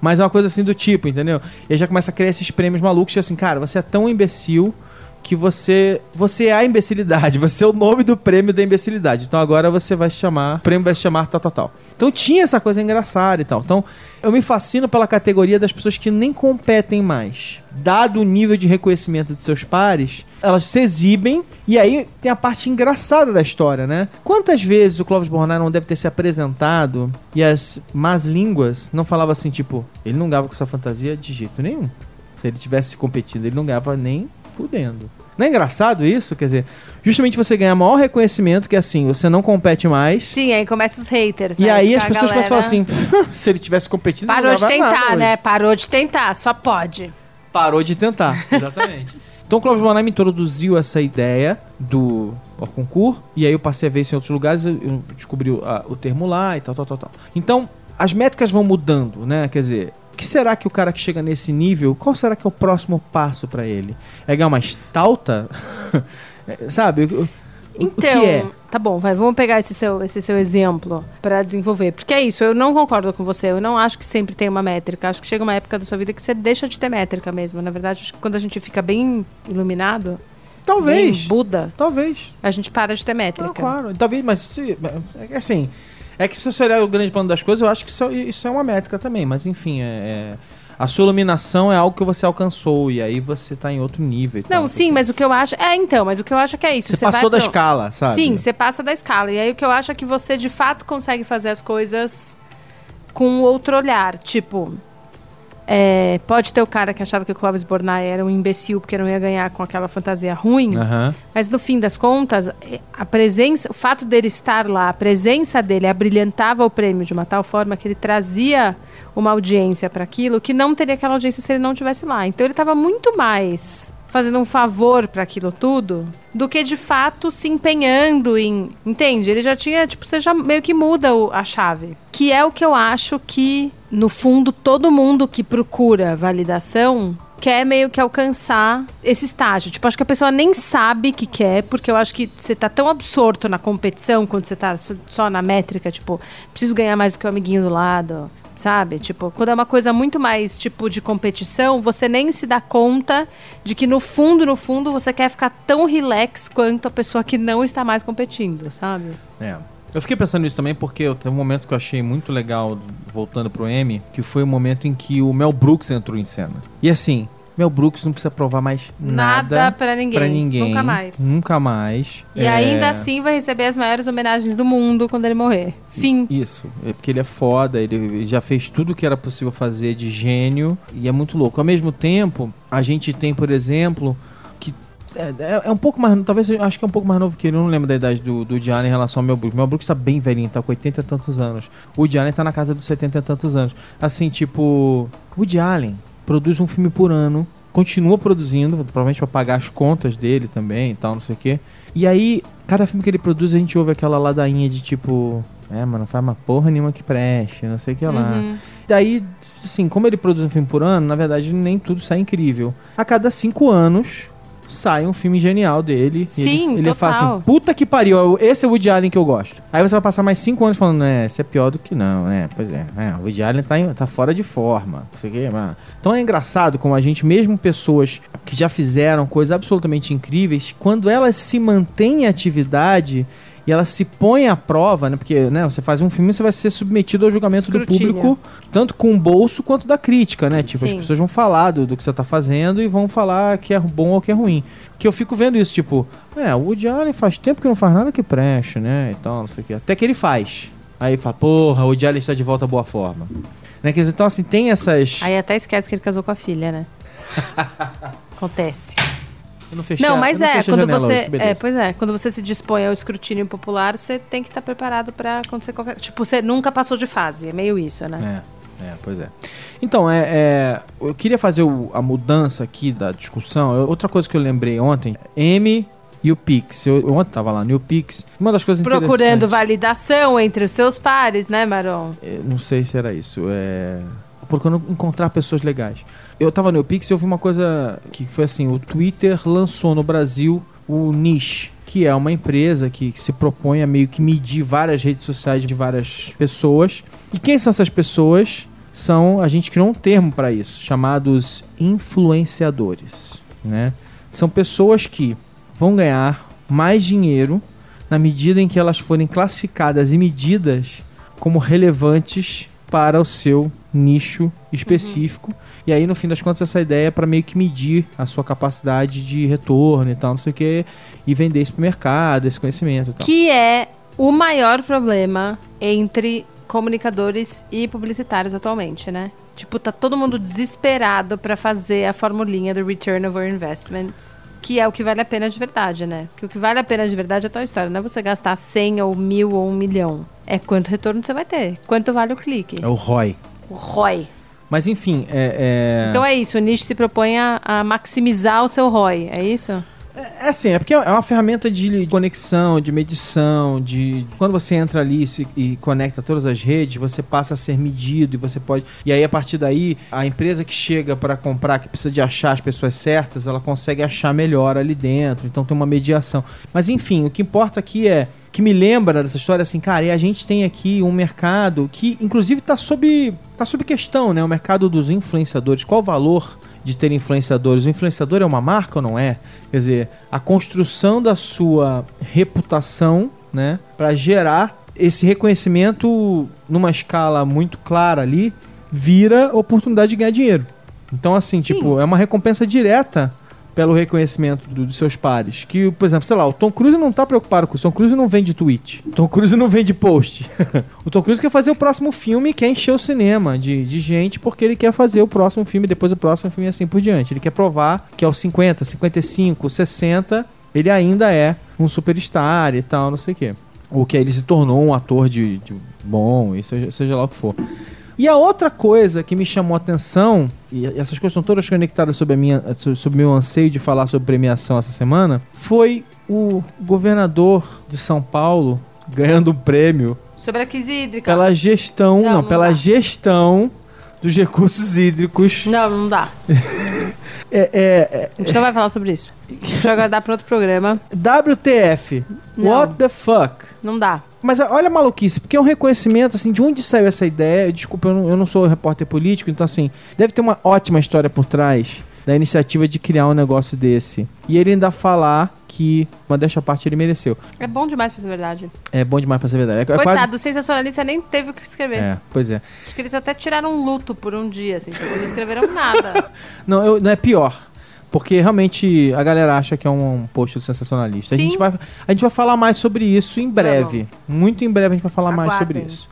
Speaker 2: Mas é uma coisa assim do tipo, entendeu? E aí já começa a criar esses prêmios malucos, tipo assim, cara, você é tão imbecil que você você é a imbecilidade, você é o nome do prêmio da imbecilidade. Então agora você vai chamar, o prêmio vai chamar tal, tal, tal. Então tinha essa coisa engraçada e tal. Então eu me fascino pela categoria das pessoas que nem competem mais. Dado o nível de reconhecimento de seus pares, elas se exibem e aí tem a parte engraçada da história, né? Quantas vezes o Clóvis Bornai não deve ter se apresentado e as más línguas não falavam assim, tipo, ele não ganhava com essa fantasia de jeito nenhum. Se ele tivesse competindo, ele não ganhava nem fudendo. Não é engraçado isso? Quer dizer, justamente você ganha maior reconhecimento, que é assim, você não compete mais.
Speaker 3: Sim, aí começam os haters,
Speaker 2: E
Speaker 3: né?
Speaker 2: aí as
Speaker 3: a
Speaker 2: pessoas
Speaker 3: galera-
Speaker 2: começam a falar assim, se ele tivesse competido,
Speaker 3: Parou
Speaker 2: não
Speaker 3: de tentar,
Speaker 2: nada
Speaker 3: né?
Speaker 2: hoje.
Speaker 3: Parou de tentar, só pode.
Speaker 2: Parou de tentar, exatamente. então o Clóvis Bornai me introduziu essa ideia do Orconcourt, e aí eu passei a ver isso em outros lugares, eu- descobri o, a- o termo lá e tal, tal, tal, tal. Então, as métricas vão mudando, né? Quer dizer, que será que o cara que chega nesse nível, qual será que é o próximo passo pra ele? É ganhar uma estalta? Sabe? O-
Speaker 3: Então,
Speaker 2: é?
Speaker 3: tá bom, vai, vamos pegar esse seu, esse seu exemplo pra desenvolver. Porque é isso, eu não concordo com você. Eu não acho que sempre tem uma métrica. Acho que chega uma época da sua vida que você deixa de ter métrica mesmo. Na verdade, acho que quando a gente fica bem iluminado,
Speaker 2: Talvez.
Speaker 3: bem Buda,
Speaker 2: Talvez.
Speaker 3: a gente para de ter métrica.
Speaker 2: Não, claro. Talvez, mas é assim. É que se você olhar o grande plano das coisas, eu acho que isso, isso é uma métrica também. Mas enfim, é, é- a sua iluminação é algo que você alcançou e aí você tá em outro nível.
Speaker 3: Não, sim, mas o que eu acho. É, então, mas o que eu acho é que é isso.
Speaker 2: Você,
Speaker 3: vai
Speaker 2: passou da
Speaker 3: pro-
Speaker 2: escala, sabe?
Speaker 3: Sim, você passa da escala. E aí o que eu acho é que você de fato consegue fazer as coisas com outro olhar. Tipo, É, pode ter o cara que achava que o Clóvis Bornai era um imbecil porque não ia ganhar com aquela fantasia ruim.
Speaker 2: Aham.
Speaker 3: Mas no fim das contas, eh, a presença, o fato dele estar lá, a presença dele abrilhantava o prêmio de uma tal forma que ele trazia uma audiência para aquilo que não teria aquela audiência se ele não tivesse lá. Então ele estava muito mais fazendo um favor para aquilo tudo do que de fato se empenhando em, entende? Ele já tinha, tipo, você já meio que muda o- a chave, que é o que eu acho que no fundo todo mundo que procura validação quer meio que alcançar esse estágio. Tipo, acho que a pessoa nem sabe que quer, porque eu acho que você tá tão absorto na competição quando você tá só- na métrica, tipo, preciso ganhar mais do que o amiguinho do lado, sabe? Tipo, quando é uma coisa muito mais tipo de competição, você nem se dá conta de que no fundo, no fundo, você quer ficar tão relax quanto a pessoa que não está mais competindo, sabe?
Speaker 2: É. Eu fiquei pensando nisso também porque eu- teve um momento que eu achei muito legal, voltando pro M, que foi o momento em que o Mel Brooks entrou em cena. E assim, Mel Brooks não precisa provar mais nada,
Speaker 3: Nada pra ninguém.
Speaker 2: pra ninguém.
Speaker 3: Nunca mais.
Speaker 2: Nunca mais.
Speaker 3: E
Speaker 2: É,
Speaker 3: ainda assim vai receber as maiores homenagens do mundo quando ele morrer. Fim.
Speaker 2: Isso, é porque ele é foda, ele já fez tudo que era possível fazer de gênio e é muito louco. Ao mesmo tempo, a gente tem, por exemplo, é, é- é um pouco mais, talvez eu acho que é um pouco mais novo que ele, eu não lembro da idade do, do Allen em relação ao Mel Brooks. Mel Brooks tá bem velhinho, tá com 80 e tantos anos. O Allen tá na casa dos 70 e tantos anos. Assim, tipo, Woody Allen produz um filme por ano, continua produzindo, provavelmente pra pagar as contas dele também e tal, não sei o quê. E aí, cada filme que ele produz, a gente ouve aquela ladainha de tipo, é, mano, não faz uma porra nenhuma que preste, não sei o que lá.
Speaker 3: Uhum.
Speaker 2: Daí, assim, como ele produz um filme por ano, na verdade nem tudo sai incrível. A cada cinco anos sai um filme genial dele.
Speaker 3: Sim,
Speaker 2: ele, ele fala
Speaker 3: total.
Speaker 2: assim, puta que pariu, esse é o Woody Allen que eu gosto. Aí você vai passar mais cinco anos falando, é, esse é pior do que não, é, pois é, é o Woody Allen tá, em- tá fora de forma, não sei o que, mas... Então é engraçado como a gente, mesmo pessoas que já fizeram coisas absolutamente incríveis, quando elas se mantêm em atividade... E elas se põem à prova, né? Porque né, você faz um filme, você vai ser submetido ao julgamento do público tanto com o bolso quanto da crítica, né? Tipo, as
Speaker 3: Sim.
Speaker 2: pessoas vão falar do, do que você tá fazendo e vão falar que é bom ou que é ruim. Que eu fico vendo isso, tipo, é, o Woody Allen faz tempo que não faz nada que preste, né? E tal, não sei o que. Até que ele faz. Aí fala, porra, o Woody Allen está de volta à boa forma. Né? Quer dizer, então, assim, tem essas.
Speaker 3: Aí até esquece que ele casou com a filha, né? Acontece.
Speaker 2: Eu não fechei
Speaker 3: Não, mas
Speaker 2: eu
Speaker 3: é, quando você.
Speaker 2: hoje,
Speaker 3: é, pois é, quando você se dispõe ao escrutínio popular, você tem que estar preparado pra acontecer qualquer. Tipo, você nunca passou de fase. É meio isso, né?
Speaker 2: É, é, pois é. Então, é, é, eu queria fazer o- a mudança aqui da discussão. Eu- outra coisa que eu lembrei ontem, M e o Pix. Eu, eu ontem tava lá no Pix. Uma das coisas
Speaker 3: Procurando validação entre os seus pares, né, Maron?
Speaker 2: Eu não sei se era isso. É... Procurando encontrar pessoas legais. Eu tava no Pix e eu vi uma coisa que foi assim: o Twitter lançou no Brasil o Niche, que é uma empresa que, se propõe a meio que medir várias redes sociais de várias pessoas. E quem são essas pessoas? São, a gente criou um termo para isso, chamados influenciadores, né? São pessoas que vão ganhar mais dinheiro na medida em que elas forem classificadas e medidas como relevantes para o seu nicho específico. E aí, no fim das contas, essa ideia é para meio que medir a sua capacidade de retorno e tal, não sei o que, e vender isso pro mercado, esse conhecimento e tal.
Speaker 3: Que é o maior problema entre comunicadores e publicitários atualmente, né? Tipo, tá todo mundo desesperado pra fazer a formulinha do Return over Investment, que é o que vale a pena de verdade, né? Porque o que vale a pena de verdade é a tua história, não é você gastar 100 ou mil ou um milhão. É quanto retorno você vai ter, quanto vale o clique.
Speaker 2: É o ROI.
Speaker 3: O ROI.
Speaker 2: Mas enfim, é. é...
Speaker 3: Então é isso, o nicho se propõe a, a maximizar o seu ROI, é isso?
Speaker 2: É assim, é porque é uma ferramenta de conexão, de medição, de quando você entra ali e, conecta todas as redes, você passa a ser medido e você pode. E aí a partir daí, a empresa que chega para comprar, que precisa de achar as pessoas certas, ela consegue achar melhor ali dentro. Então tem uma mediação. Mas enfim, o que importa aqui é que me lembra dessa história assim, cara, e a gente tem aqui um mercado que inclusive está sob tá sob questão, né? O mercado dos influenciadores. Qual o valor de ter influenciadores. O influenciador é uma marca ou não é? Quer dizer, a construção da sua reputação, né, para gerar esse reconhecimento numa escala muito clara ali, vira oportunidade de ganhar dinheiro. Então, assim,
Speaker 3: Sim.
Speaker 2: tipo, é uma recompensa direta pelo reconhecimento do- dos seus pares. Que, por exemplo, sei lá, o Tom Cruise não tá preocupado com isso. O Tom Cruise não vende tweet. O Tom Cruise não vende post. o Tom Cruise quer fazer o próximo filme e quer encher o cinema de, de gente porque ele quer fazer o próximo filme, depois o próximo filme e assim por diante. Ele quer provar que aos 50, 55, 60, ele ainda é um superstar e tal, não sei o quê. Ou que ele se tornou um ator de, de bom, e seja, seja lá o que for. E a outra coisa que me chamou a atenção, e essas coisas estão todas conectadas sobre, a minha, sobre o meu anseio de falar sobre premiação essa semana, foi o governador de São Paulo ganhando um prêmio
Speaker 3: Sobre a crise hídrica.
Speaker 2: pela gestão,
Speaker 3: Não,
Speaker 2: não,
Speaker 3: não
Speaker 2: pela
Speaker 3: dá.
Speaker 2: gestão dos recursos hídricos.
Speaker 3: Não, não dá.
Speaker 2: É, é,
Speaker 3: A gente não vai falar sobre isso. A gente vai guardar para outro programa.
Speaker 2: é, WTF,
Speaker 3: Não.
Speaker 2: what the fuck?
Speaker 3: Não dá.
Speaker 2: Mas olha a maluquice, porque é um reconhecimento, assim, de onde saiu essa ideia. Desculpa, eu não, eu não sou repórter político, então, assim, deve ter uma ótima história por trás da iniciativa de criar um negócio desse. E ele ainda falar que, uma desta parte, ele mereceu.
Speaker 3: É bom demais pra ser verdade.
Speaker 2: É bom demais pra ser verdade. É, é
Speaker 3: Coitado, o sensacionalista nem teve o que escrever.
Speaker 2: É, pois é.
Speaker 3: Acho que eles até tiraram um luto por um dia, assim. Tipo, não escreveram nada.
Speaker 2: Não, eu- não é pior. Porque realmente a galera acha que é um, post sensacionalista. A gente, vai, a gente vai falar mais sobre isso em breve. Muito em breve a gente vai falar mais sobre
Speaker 3: Aguardem.
Speaker 2: isso.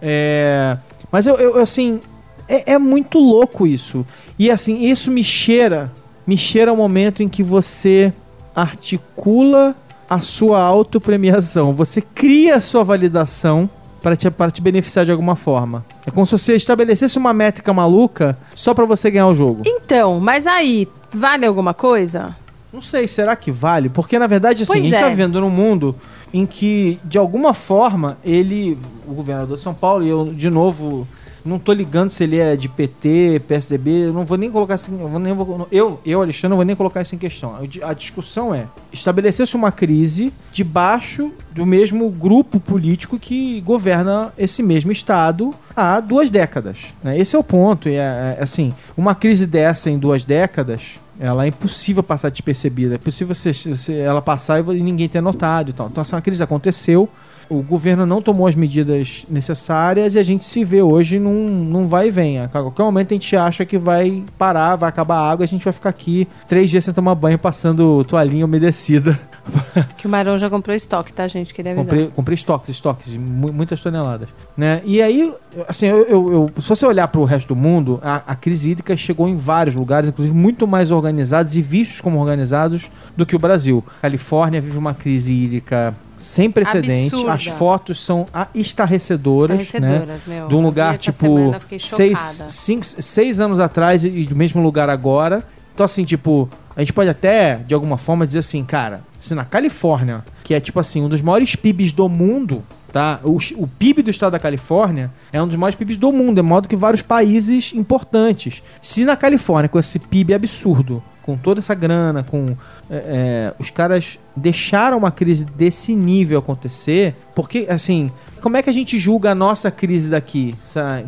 Speaker 2: É, mas eu, eu, assim, é, é muito louco isso. E assim, isso me cheira, me cheira o momento em que você articula a sua autopremiação. Você cria a sua validação para te, te beneficiar de alguma forma. É como se você estabelecesse uma métrica maluca só para você ganhar o jogo.
Speaker 3: Então, mas aí, vale alguma coisa?
Speaker 2: Não sei, será que vale? Porque na verdade, assim,
Speaker 3: Pois
Speaker 2: a gente
Speaker 3: é.
Speaker 2: tá vivendo num mundo em que, de alguma forma, ele, o governador de São Paulo, e eu, de novo, não tô ligando se ele é de PT, PSDB, eu não vou nem colocar assim, eu, nem, eu, eu, Alexandre, não vou nem colocar isso em questão. A- discussão é, estabelecer-se uma crise debaixo do mesmo grupo político que governa esse mesmo estado há duas décadas. né? Esse é o ponto, e é, é, assim, uma crise dessa em duas décadas, ela é impossível passar despercebida. É possível você, você- ela passar e e ninguém ter notado e tal. Então, essa crise aconteceu, o governo não tomou as medidas necessárias e a gente se vê hoje num, num vai e vem. A qualquer momento a gente acha que vai parar, vai acabar a água, a gente vai ficar aqui três dias sem tomar banho, passando toalhinha umedecida.
Speaker 3: Que o Marão já comprou estoque, tá, gente? Queria avisar.
Speaker 2: Comprei, comprei estoques, estoques, muitas toneladas. Né? E aí, assim, eu, eu- eu- se você olhar para o resto do mundo, a, a crise hídrica chegou em vários lugares, inclusive muito mais organizados e vistos como organizados do que o Brasil. Califórnia vive uma crise hídrica sem precedentes.
Speaker 3: Absurda.
Speaker 2: As fotos são ah, estarrecedoras, né?
Speaker 3: Estarrecedoras, meu.
Speaker 2: De um lugar tipo
Speaker 3: semana,
Speaker 2: seis, cinco, seis anos atrás e do mesmo lugar agora. Então, assim, tipo, a gente pode até, de alguma forma, dizer assim, cara, se na Califórnia, que é tipo assim, um dos maiores PIBs do mundo, tá? O, o PIB do estado da Califórnia é um dos maiores PIBs do mundo, é maior do que vários países importantes. Se na Califórnia, com esse PIB absurdo, com toda essa grana, com. é, é, os caras deixaram uma crise desse nível acontecer, porque, assim. Como é que a gente julga a nossa crise daqui?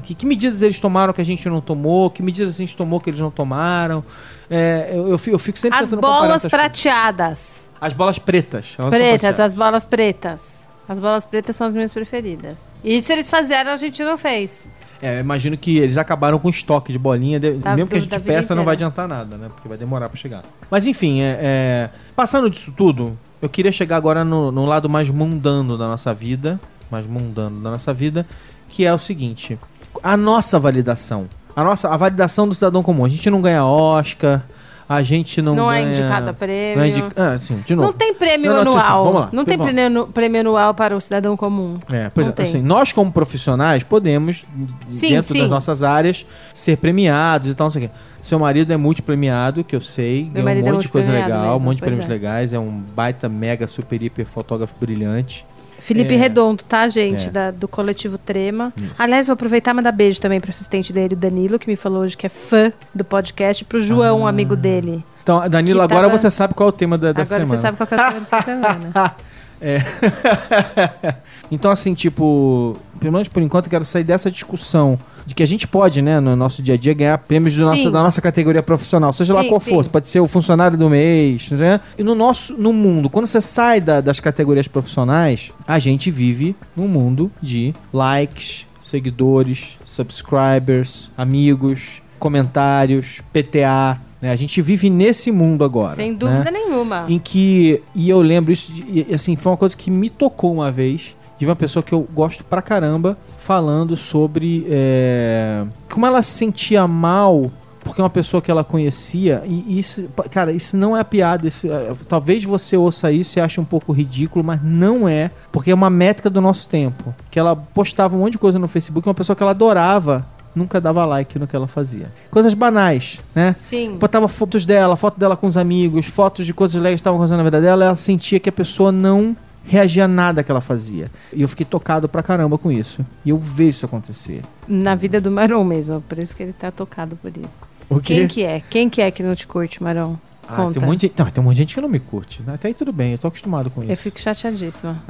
Speaker 2: Que, que medidas eles tomaram que a gente não tomou? Que medidas a gente tomou que eles não tomaram? É, eu, eu fico, eu fico sempre
Speaker 3: As
Speaker 2: tentando comparar
Speaker 3: bolas
Speaker 2: essas coisas.
Speaker 3: prateadas.
Speaker 2: As bolas pretas.
Speaker 3: Pretas,
Speaker 2: prateadas.
Speaker 3: as bolas pretas. As bolas pretas são as minhas preferidas. Isso eles fizeram, a gente não fez.
Speaker 2: É, imagino que eles acabaram com estoque de bolinha, de-
Speaker 3: Da-
Speaker 2: mesmo que a gente peça, não vai adiantar nada, né? Porque vai demorar pra chegar. Mas enfim, é, é, passando disso tudo, eu queria chegar agora no, no lado mais mundano da nossa vida, mais mundano da nossa vida, que é o seguinte: a nossa validação. A nossa a validação do cidadão comum. A gente não ganha Oscar, a gente não,
Speaker 3: Não, é
Speaker 2: ganha.
Speaker 3: indicado a prêmio.
Speaker 2: Não é indi- ah, sim, de novo.
Speaker 3: Não tem prêmio
Speaker 2: Não, não, assim,
Speaker 3: anual.
Speaker 2: vamos lá,
Speaker 3: não tem prêmio, prêmio anual para o cidadão comum.
Speaker 2: É, pois
Speaker 3: Não
Speaker 2: é,
Speaker 3: tem.
Speaker 2: assim, nós como profissionais podemos,
Speaker 3: Sim,
Speaker 2: dentro
Speaker 3: sim.
Speaker 2: das nossas áreas, ser premiados e tal, não sei o quê. Seu marido é multipremiado, que eu sei, ganhou um
Speaker 3: é
Speaker 2: monte de coisa legal, um
Speaker 3: mesmo,
Speaker 2: monte de prêmios
Speaker 3: é.
Speaker 2: legais, é um baita, mega, super, hiper fotógrafo brilhante.
Speaker 3: Felipe
Speaker 2: É.
Speaker 3: Redondo, tá, gente?
Speaker 2: É.
Speaker 3: Da- do coletivo Trema.
Speaker 2: Isso.
Speaker 3: Aliás, vou aproveitar e mandar beijo também pro assistente dele, o Danilo, que me falou hoje que é fã do podcast, pro João, um amigo dele.
Speaker 2: Então, Danilo,
Speaker 3: Que
Speaker 2: agora
Speaker 3: tava-
Speaker 2: você sabe qual é o tema da, dessa
Speaker 3: Agora
Speaker 2: semana.
Speaker 3: você sabe qual é o tema dessa semana.
Speaker 2: É. então, assim, tipo, pelo menos por enquanto, eu quero sair dessa discussão de que a gente pode, né, no nosso dia a dia, ganhar prêmios nossa, da nossa categoria profissional, seja lá
Speaker 3: Sim,
Speaker 2: qual
Speaker 3: sim.
Speaker 2: for. Pode ser o funcionário do mês, né? E no nosso, no mundo, quando você sai da- das categorias profissionais, a gente vive num mundo de likes, seguidores, subscribers, amigos, comentários, PTA, né? A gente vive nesse mundo agora.
Speaker 3: Sem dúvida
Speaker 2: né?
Speaker 3: nenhuma.
Speaker 2: Em que, e eu lembro isso, de- e, assim, foi uma coisa que me tocou uma vez, de uma pessoa que eu gosto pra caramba, falando sobre é, como ela se sentia mal porque uma pessoa que ela conhecia, e isso, cara, isso não é piada, isso, é, talvez você ouça isso e ache um pouco ridículo, mas não é, porque é uma métrica do nosso tempo, que ela postava um monte de coisa no Facebook, uma pessoa que ela adorava, nunca dava like no que ela fazia. Coisas banais, né?
Speaker 3: Sim.
Speaker 2: botava fotos dela, foto dela com os amigos, fotos de coisas legais que estavam acontecendo na vida dela, ela sentia que a pessoa não reagia a nada que ela fazia. E eu fiquei tocado pra caramba com isso. E eu vejo isso acontecer.
Speaker 3: Na vida do Marão mesmo, por isso que ele tá tocado por isso.
Speaker 2: O
Speaker 3: Quem que é? Quem que é que não te curte, Marão?
Speaker 2: Ah,
Speaker 3: Conta.
Speaker 2: tem, um monte de, não, tem um monte de gente que não me curte. né? Até aí tudo bem, eu tô acostumado com isso.
Speaker 3: Eu fico chateadíssima.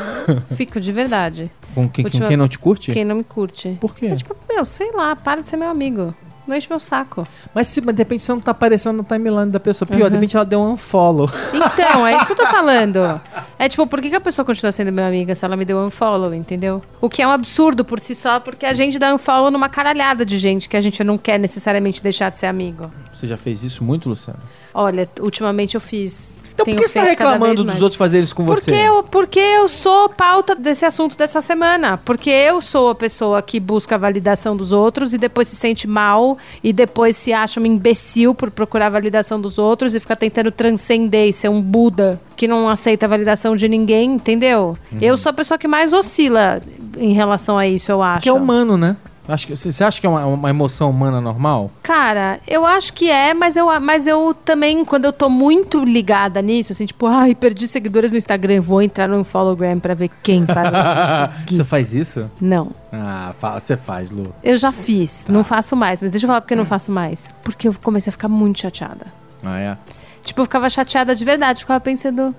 Speaker 3: fico de verdade.
Speaker 2: Com quem,
Speaker 3: Última-
Speaker 2: quem não te curte?
Speaker 3: Quem não me curte.
Speaker 2: Por quê?
Speaker 3: É tipo, meu, sei lá, para de ser meu amigo. Não enche meu saco.
Speaker 2: Mas se mas de repente você não tá aparecendo na timeline da pessoa. Pior,
Speaker 3: Uhum.
Speaker 2: de repente ela deu um unfollow.
Speaker 3: Então, é isso que eu tô falando. É tipo, por que, que a pessoa continua sendo minha amiga se ela me deu um unfollow, entendeu? O que é um absurdo por si só, porque a gente dá unfollow numa caralhada de gente que a gente não quer necessariamente deixar de ser amigo.
Speaker 2: Você já fez isso muito, Luciano?
Speaker 3: Olha, ultimamente eu fiz.
Speaker 2: Então por que você tá
Speaker 3: cada
Speaker 2: reclamando dos outros fazerem isso com você?
Speaker 3: Porque eu, porque eu sou pauta desse assunto dessa semana. Porque eu sou a pessoa que busca a validação dos outros e depois se sente mal e depois se acha um imbecil por procurar a validação dos outros e fica tentando transcender e ser um Buda que não aceita a validação de ninguém, entendeu?
Speaker 2: Uhum.
Speaker 3: Eu sou a pessoa que mais oscila em relação a isso, eu acho.
Speaker 2: Que é humano, né? Acho que, você acha que é uma, uma emoção humana normal?
Speaker 3: Cara, eu acho que é, mas eu, mas eu também, quando eu tô muito ligada nisso, assim, tipo, ai, perdi seguidores no Instagram, vou entrar no Follogram pra ver quem me seguir.
Speaker 2: Você faz isso?
Speaker 3: Não.
Speaker 2: Ah, você faz, Lu.
Speaker 3: Eu já fiz, não faço mais, mas deixa eu falar porque eu não faço mais. Porque eu comecei a ficar muito chateada.
Speaker 2: Ah, é?
Speaker 3: Tipo, eu ficava chateada de verdade, ficava pensando.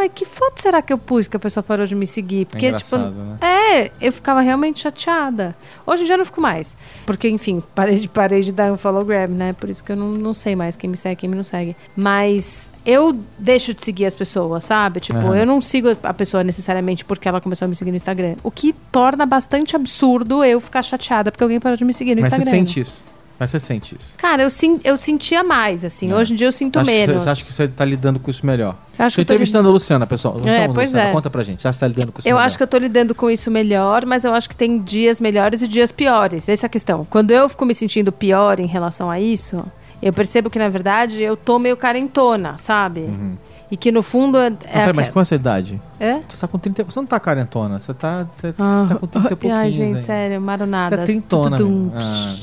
Speaker 3: Ai, que foto será que eu pus que a pessoa parou de me seguir? Porque, tipo.
Speaker 2: engraçado, né?
Speaker 3: É, eu ficava realmente chateada. Hoje em dia eu não fico mais. Porque, enfim, parei de, parei de dar um follow grab, né? Por isso que eu não, não sei mais quem me segue, quem me não segue. Mas eu deixo de seguir as pessoas, sabe? Tipo,
Speaker 2: Aham.
Speaker 3: eu não sigo a pessoa necessariamente porque ela começou a me seguir no Instagram. O que torna bastante absurdo eu ficar chateada porque alguém parou de me seguir no
Speaker 2: Mas você
Speaker 3: Instagram.
Speaker 2: sente isso. Mas você sente isso.
Speaker 3: Cara, eu, sim, eu sentia mais, assim.
Speaker 2: É.
Speaker 3: Hoje em dia eu sinto
Speaker 2: Acho você-
Speaker 3: menos.
Speaker 2: Você acha que você tá lidando com isso melhor?
Speaker 3: Eu acho
Speaker 2: Tô
Speaker 3: eu tô
Speaker 2: entrevistando a Luciana, pessoal.
Speaker 3: É, pois
Speaker 2: Luciana,
Speaker 3: é.
Speaker 2: Conta pra gente. Você acha que tá lidando com isso
Speaker 3: Eu
Speaker 2: melhor?
Speaker 3: acho que eu tô lidando com isso melhor, mas eu acho que tem dias melhores e dias piores. Essa é a questão. Quando eu fico me sentindo pior em relação a isso, eu percebo que, na verdade, eu tô meio carentona, sabe? E que no fundo é.
Speaker 2: Não, peraí,
Speaker 3: é
Speaker 2: mas
Speaker 3: aquela-
Speaker 2: qual é a sua idade?
Speaker 3: É?
Speaker 2: Você tá com 30 Você não tá carentona. Você tá, você, você
Speaker 3: Ah,
Speaker 2: tá com 30 e pouquinhos
Speaker 3: Ai, gente, sério, maronada.
Speaker 2: Você é trintona, meu. Ah.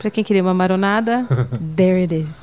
Speaker 3: Pra quem queria uma maronada, there it is.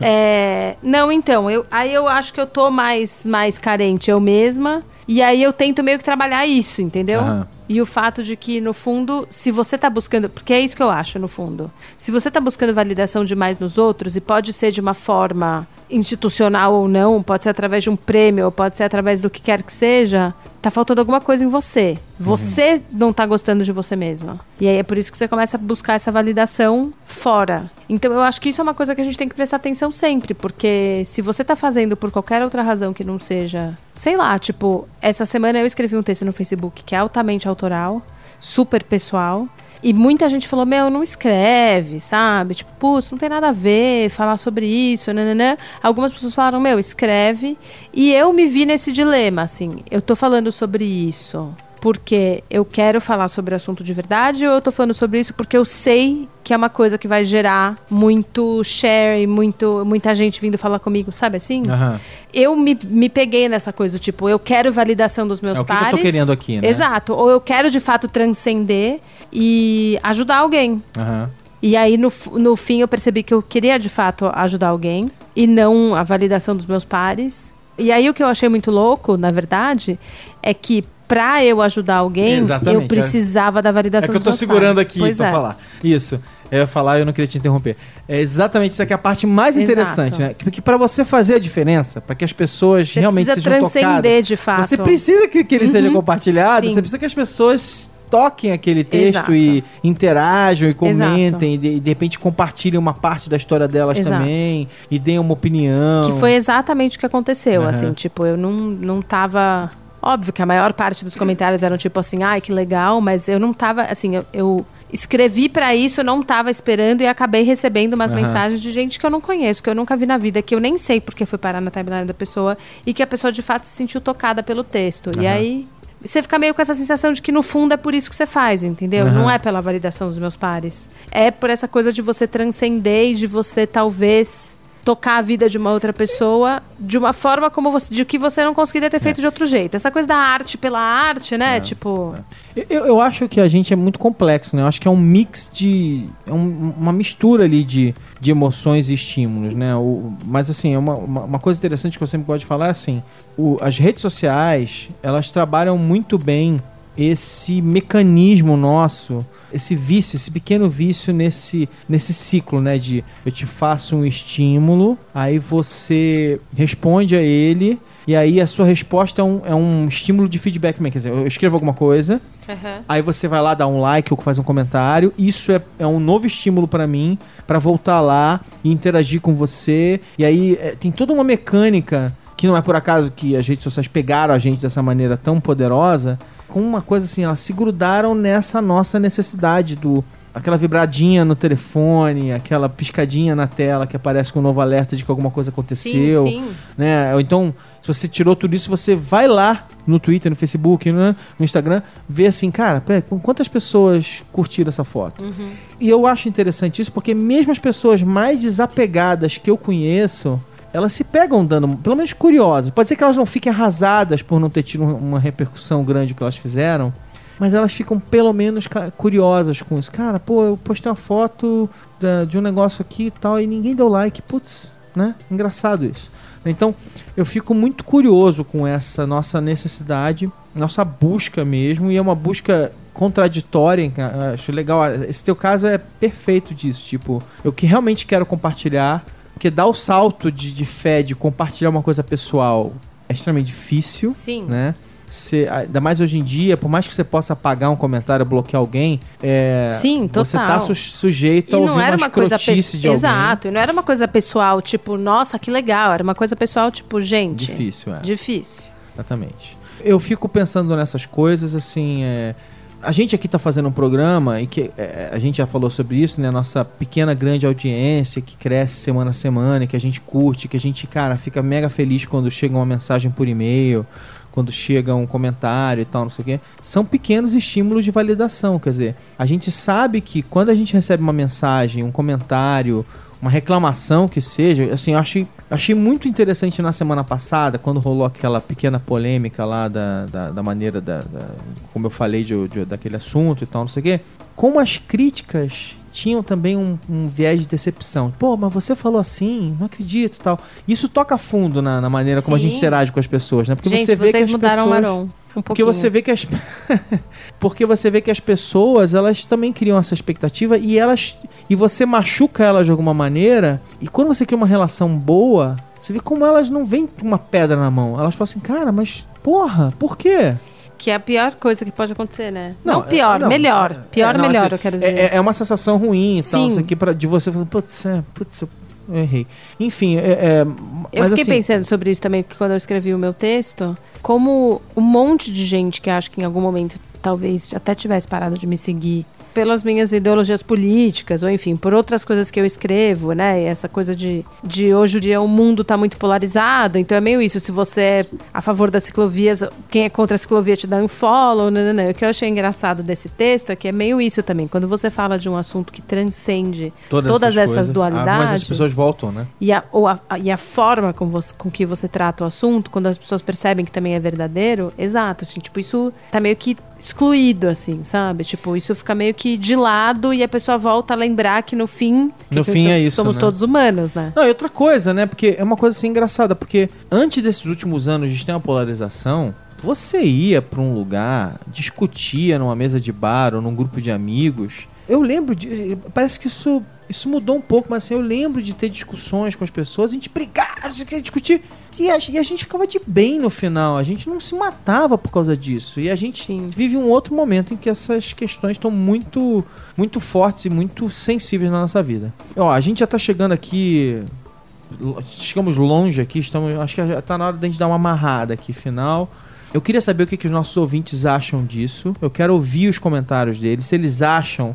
Speaker 3: É, não, então, eu, aí eu acho que eu tô mais, mais carente eu mesma. E aí eu tento meio que trabalhar isso, entendeu?
Speaker 2: Aham.
Speaker 3: E o fato de que, no fundo, se você tá buscando. Porque é isso que eu acho, no fundo. Se você tá buscando validação demais nos outros, e pode ser de uma forma institucional ou não, pode ser através de um prêmio, pode ser através do que quer que seja, tá faltando alguma coisa em você. Você não tá gostando de você mesma. E aí é por isso que você começa a buscar essa validação fora. Então eu acho que isso é uma coisa que a gente tem que prestar atenção sempre, porque se você tá fazendo por qualquer outra razão que não seja, sei lá, tipo, essa semana eu escrevi um texto no Facebook que é altamente autoral, super pessoal. E muita gente falou, meu, não escreve, sabe? Tipo, putz, não tem nada a ver falar sobre isso, nananã. Algumas pessoas falaram, meu, escreve. E eu me vi nesse dilema, assim. Eu tô falando sobre isso porque eu quero falar sobre o assunto de verdade ou eu tô falando sobre isso porque eu sei que é uma coisa que vai gerar muito share e muito, muita gente vindo falar comigo, sabe assim?
Speaker 2: Aham.
Speaker 3: Eu me, me peguei nessa coisa do tipo, eu quero validação dos meus
Speaker 2: É o que que eu tô querendo aqui, né?
Speaker 3: Exato. Ou eu quero de fato transcender e ajudar alguém.
Speaker 2: Aham.
Speaker 3: E aí, no, no fim, eu percebi que eu queria de fato ajudar alguém e não a validação dos meus pares. E aí, o que eu achei muito louco, na verdade, é que pra eu ajudar alguém,
Speaker 2: Exatamente,
Speaker 3: eu precisava da
Speaker 2: É
Speaker 3: validação
Speaker 2: que eu tô segurando
Speaker 3: pares.
Speaker 2: aqui
Speaker 3: Pois
Speaker 2: pra
Speaker 3: é.
Speaker 2: falar. Isso. Eu ia falar e eu não queria te interromper. É exatamente isso aqui é a parte mais
Speaker 3: Exato.
Speaker 2: interessante, né? Porque pra você fazer a diferença, pra que as pessoas
Speaker 3: Você
Speaker 2: realmente
Speaker 3: precisa
Speaker 2: sejam
Speaker 3: transcender
Speaker 2: tocadas,
Speaker 3: de fato.
Speaker 2: você precisa que, que ele seja
Speaker 3: Uhum.
Speaker 2: compartilhado,
Speaker 3: Sim.
Speaker 2: você precisa que as pessoas toquem aquele texto
Speaker 3: Exato.
Speaker 2: e interajam e comentem e de, de repente compartilhem uma parte da história delas
Speaker 3: Exato.
Speaker 2: também e deem uma opinião.
Speaker 3: Que foi exatamente o que aconteceu,
Speaker 2: Aham.
Speaker 3: assim, tipo, eu não, não tava... Óbvio que a maior parte dos comentários eram tipo assim, ai, que legal, mas eu não tava, assim, eu, eu, escrevi pra isso, não tava esperando e acabei recebendo umas
Speaker 2: Aham.
Speaker 3: mensagens de gente que eu não conheço, que eu nunca vi na vida, que eu nem sei porque foi parar na timeline da pessoa e que a pessoa de fato se sentiu tocada pelo texto. E
Speaker 2: Aham.
Speaker 3: aí você fica meio com essa sensação de que no fundo é por isso que você faz, entendeu?
Speaker 2: Aham.
Speaker 3: Não é pela validação dos meus pares. É por essa coisa de você transcender e de você talvez tocar a vida de uma outra pessoa de uma forma como você, de que você não conseguiria ter feito de outro jeito. Essa coisa da arte pela arte, né? Tipo,
Speaker 2: Eu, eu acho que a gente é muito complexo, né? Eu acho que é um mix de. É um- uma mistura ali de, de emoções e estímulos, né? O, mas assim, é uma, uma, uma coisa interessante que eu sempre gosto de falar é assim: o- as redes sociais, elas trabalham muito bem esse mecanismo nosso, esse vício, esse pequeno vício nesse, nesse ciclo, né? De eu te faço um estímulo, aí você responde a ele. E aí a sua resposta é um, é um estímulo de feedback, quer dizer, eu escrevo alguma coisa, Aí você vai lá dar um like ou faz um comentário. Isso é, é um novo estímulo pra mim pra voltar lá e interagir com você. E aí é, tem toda uma mecânica que não é por acaso que as redes sociais pegaram a gente dessa maneira tão poderosa. Com uma coisa assim, elas se grudaram nessa nossa necessidade do aquela vibradinha no telefone, aquela piscadinha na tela que aparece com um novo alerta de que alguma coisa aconteceu
Speaker 3: sim, sim.
Speaker 2: né? Ou então, se você tirou tudo isso, você vai lá no Twitter, no Facebook, né? no Instagram, ver assim, cara, pera, qu- quantas pessoas curtiram essa foto?
Speaker 3: Uhum.
Speaker 2: E eu acho interessante isso porque mesmo as pessoas mais desapegadas que eu conheço, elas se pegam dando, pelo menos curiosas. Pode ser que elas não fiquem arrasadas por não ter tido um- uma repercussão grande que elas fizeram, mas elas ficam pelo menos curiosas com isso. Cara, pô, eu postei uma foto de um negócio aqui e tal e ninguém deu like. Putz, né? Engraçado isso. Então, eu fico muito curioso com essa nossa necessidade, nossa busca mesmo, e é uma busca contraditória, acho legal. Esse teu caso é perfeito disso, tipo, eu que realmente quero compartilhar, porque dar o salto de, de fé, de compartilhar uma coisa pessoal é extremamente difícil,
Speaker 3: Sim.
Speaker 2: né? Você, ainda mais hoje em dia, por mais que você possa apagar um comentário, bloquear alguém, é,
Speaker 3: Sim,
Speaker 2: você tá
Speaker 3: total.
Speaker 2: su- sujeito a
Speaker 3: E
Speaker 2: ouvir
Speaker 3: não era
Speaker 2: uma
Speaker 3: coisa
Speaker 2: de alguém.
Speaker 3: Exato, e não era uma coisa pessoal, tipo, nossa, que legal. Era uma coisa pessoal, tipo, gente.
Speaker 2: Difícil, é.
Speaker 3: Difícil.
Speaker 2: Exatamente. Eu fico pensando nessas coisas, assim, é, a gente aqui tá fazendo um programa e que é, a gente já falou sobre isso, né? Nossa pequena, grande audiência que cresce semana a semana, que a gente curte, que a gente, cara, fica mega feliz quando chega uma mensagem por e-mail, quando chega um comentário e tal, não sei o quê. São pequenos estímulos de validação, quer dizer, a gente sabe que quando a gente recebe uma mensagem, um comentário, uma reclamação que seja, assim, eu achei, achei muito interessante na semana passada, quando rolou aquela pequena polêmica lá da, da, da maneira da, da- como eu falei de, de- daquele assunto e tal, não sei o quê, como as críticas tinham também um, um viés de decepção. Pô, mas você falou assim, não acredito e tal. Isso toca fundo na, na maneira como a gente
Speaker 3: Sim.
Speaker 2: interage com as pessoas, né? Porque
Speaker 3: gente,
Speaker 2: você vê
Speaker 3: vocês
Speaker 2: que as
Speaker 3: mudaram
Speaker 2: pessoas...
Speaker 3: o Maron. Um
Speaker 2: Porque você vê que as porque você vê que as pessoas elas também criam essa expectativa e elas e você machuca elas de alguma maneira e quando você cria uma relação boa você vê como elas não vêm com uma pedra na mão elas falam assim cara mas porra por quê
Speaker 3: Que é a pior coisa que pode acontecer, né?
Speaker 2: Não,
Speaker 3: Não, pior,
Speaker 2: é- não,
Speaker 3: melhor.
Speaker 2: é-
Speaker 3: pior,
Speaker 2: é, não,
Speaker 3: melhor,
Speaker 2: assim,
Speaker 3: eu quero dizer.
Speaker 2: é, é uma sensação ruim e tal
Speaker 3: Sim.
Speaker 2: isso aqui para de você falar putz, é, putz eu errei. Enfim é, é,
Speaker 3: Eu fiquei
Speaker 2: assim,
Speaker 3: pensando sobre isso também, porque quando eu escrevi o meu texto, como um monte de gente que acho que em algum momento talvez até tivesse parado de me seguir pelas minhas ideologias políticas, ou enfim, por outras coisas que eu escrevo, né? E essa coisa de, de hoje em dia o mundo tá muito polarizado, então é meio isso. Se você é a favor das ciclovias, quem é contra a ciclovia te dá um follow, né, né, né. O que eu achei engraçado desse texto é que é meio isso também. Quando você fala de um assunto que transcende todas, essas,
Speaker 2: coisas,
Speaker 3: dualidades.
Speaker 2: ah, mas as pessoas voltam né
Speaker 3: E a, ou a, a- e a forma com, você- com que você trata o assunto, quando as pessoas percebem que também é verdadeiro, exato, assim, tipo, isso tá meio que excluído, assim, sabe? Tipo, isso fica meio que de lado e a pessoa volta a lembrar que no fim, que
Speaker 2: No fim é isso,
Speaker 3: somos
Speaker 2: né?
Speaker 3: todos humanos, né?
Speaker 2: Não, e outra coisa, né? Porque é uma coisa assim engraçada, porque antes desses últimos anos de ter uma polarização, você ia pra um lugar, discutia numa mesa de bar ou num grupo de amigos. Eu lembro de. Parece que isso, isso mudou um pouco, mas assim, eu lembro de ter discussões com as pessoas, a gente brigar, a gente discutir. E a, e a gente ficava de bem no final, a gente não se matava por causa disso. E a gente
Speaker 3: Sim.
Speaker 2: vive um outro momento em que essas questões estão muito, muito fortes e muito sensíveis na nossa vida. Ó, a gente já tá chegando aqui. Chegamos longe aqui, estamos. Acho que já tá na hora da gente dar uma amarrada aqui final. Eu queria saber o que, que os nossos ouvintes acham disso. Eu quero ouvir os comentários deles, se eles acham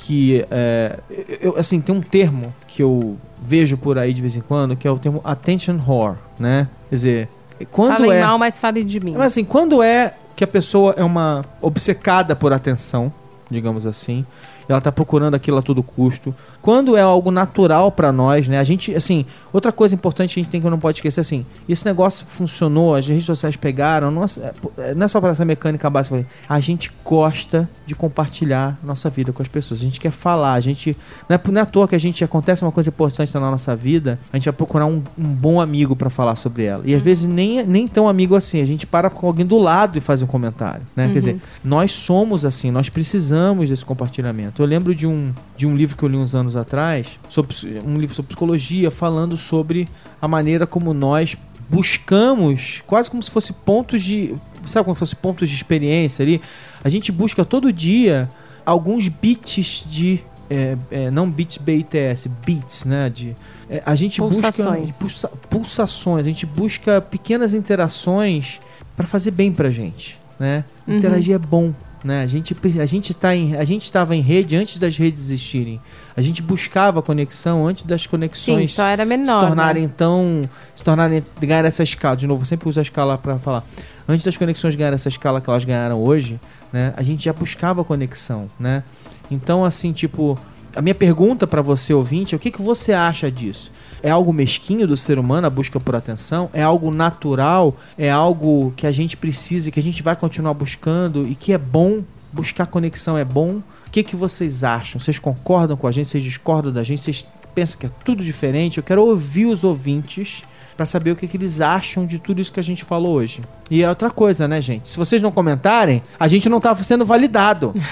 Speaker 2: que é, eu, assim tem um termo que eu vejo por aí de vez em quando que é o termo attention whore, né? Quer dizer, quando
Speaker 3: Falem
Speaker 2: é
Speaker 3: mal, mas falem de mim.
Speaker 2: mas assim, quando é que a pessoa é uma obcecada por atenção, digamos assim, ela tá procurando aquilo a todo custo. Quando é algo natural pra nós, né? A gente, assim, outra coisa importante que a gente tem que não pode esquecer assim, esse negócio funcionou, as redes sociais pegaram, nossa, é, não é só para essa mecânica básica, a gente gosta de compartilhar nossa vida com as pessoas. A gente quer falar, a gente não é, não é à toa que a gente acontece uma coisa importante na nossa vida, a gente vai procurar um, um bom amigo pra falar sobre ela. E às vezes nem nem tão amigo assim, a gente para com alguém do lado e faz um comentário, né? Quer dizer, nós somos assim, nós precisamos desse compartilhamento. Eu lembro de um, de um livro que eu li uns anos atrás, sobre, um livro sobre psicologia, falando sobre a maneira como nós buscamos, quase como se fosse pontos de. Sabe como se fosse pontos de experiência ali? A gente busca todo dia alguns bits de. é, é, não bits BITS, bits, né? De, é, a gente
Speaker 3: Pulsações.
Speaker 2: busca pulsa- pulsações, a gente busca pequenas interações para fazer bem pra gente, né?
Speaker 3: Uhum.
Speaker 2: Interagir é bom, né? A gente a gente tá em a gente estava em rede antes das redes existirem. A gente buscava conexão antes das
Speaker 3: Sim,
Speaker 2: conexões
Speaker 3: só era menor.
Speaker 2: se tornarem
Speaker 3: né?
Speaker 2: tão se tornarem ganhar essa escala. De novo, eu sempre uso a escala para falar. Antes das conexões ganharem essa escala que elas ganharam hoje, né? A gente já buscava conexão, né? Então, assim, tipo, a minha pergunta para você ouvinte é o que, que você acha disso? É algo mesquinho do ser humano a busca por atenção? É algo natural? É algo que a gente precisa e que a gente vai continuar buscando e que é bom? Buscar conexão é bom? O que, que vocês acham? Vocês concordam com a gente? Vocês discordam da gente? Vocês pensam que é tudo diferente? Eu quero ouvir os ouvintes para saber o que, que eles acham de tudo isso que a gente falou hoje. E é outra coisa, né, gente? Se vocês não comentarem, a gente não tá sendo validado.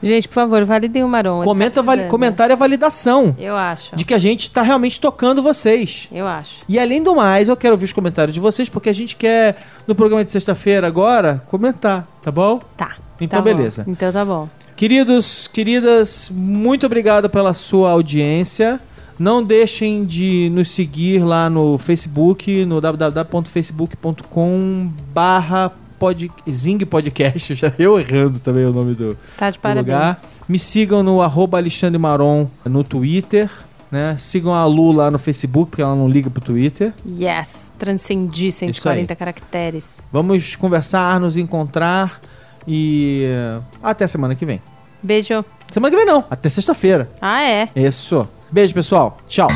Speaker 3: Gente, por favor, validem o Maron. ele tá
Speaker 2: Comenta, vali
Speaker 3: precisando.
Speaker 2: comentário é validação
Speaker 3: Eu acho.
Speaker 2: de que a gente tá realmente tocando vocês.
Speaker 3: Eu acho.
Speaker 2: E além do mais, eu quero ouvir os comentários de vocês, porque a gente quer, no programa de sexta-feira agora, comentar, tá bom?
Speaker 3: Tá.
Speaker 2: Então,
Speaker 3: tá bom.
Speaker 2: beleza.
Speaker 3: Então tá bom.
Speaker 2: Queridos, queridas, muito obrigado pela sua audiência. Não deixem de nos seguir lá no Facebook, no www.facebook.com barra pod, Zing Podcast. Já eu errando também o nome do,
Speaker 3: Tá de
Speaker 2: do
Speaker 3: parabéns.
Speaker 2: lugar. Me sigam no arroba Alexandre Maron no Twitter. Né? Sigam a Lu lá no Facebook, porque ela não liga pro Twitter.
Speaker 3: Yes. Transcendi 140 caracteres.
Speaker 2: Vamos conversar, nos encontrar e eh, até semana que vem.
Speaker 3: Beijo.
Speaker 2: Semana que vem não, até sexta-feira.
Speaker 3: Ah, é.
Speaker 2: Isso. Beijo, pessoal. Tchau.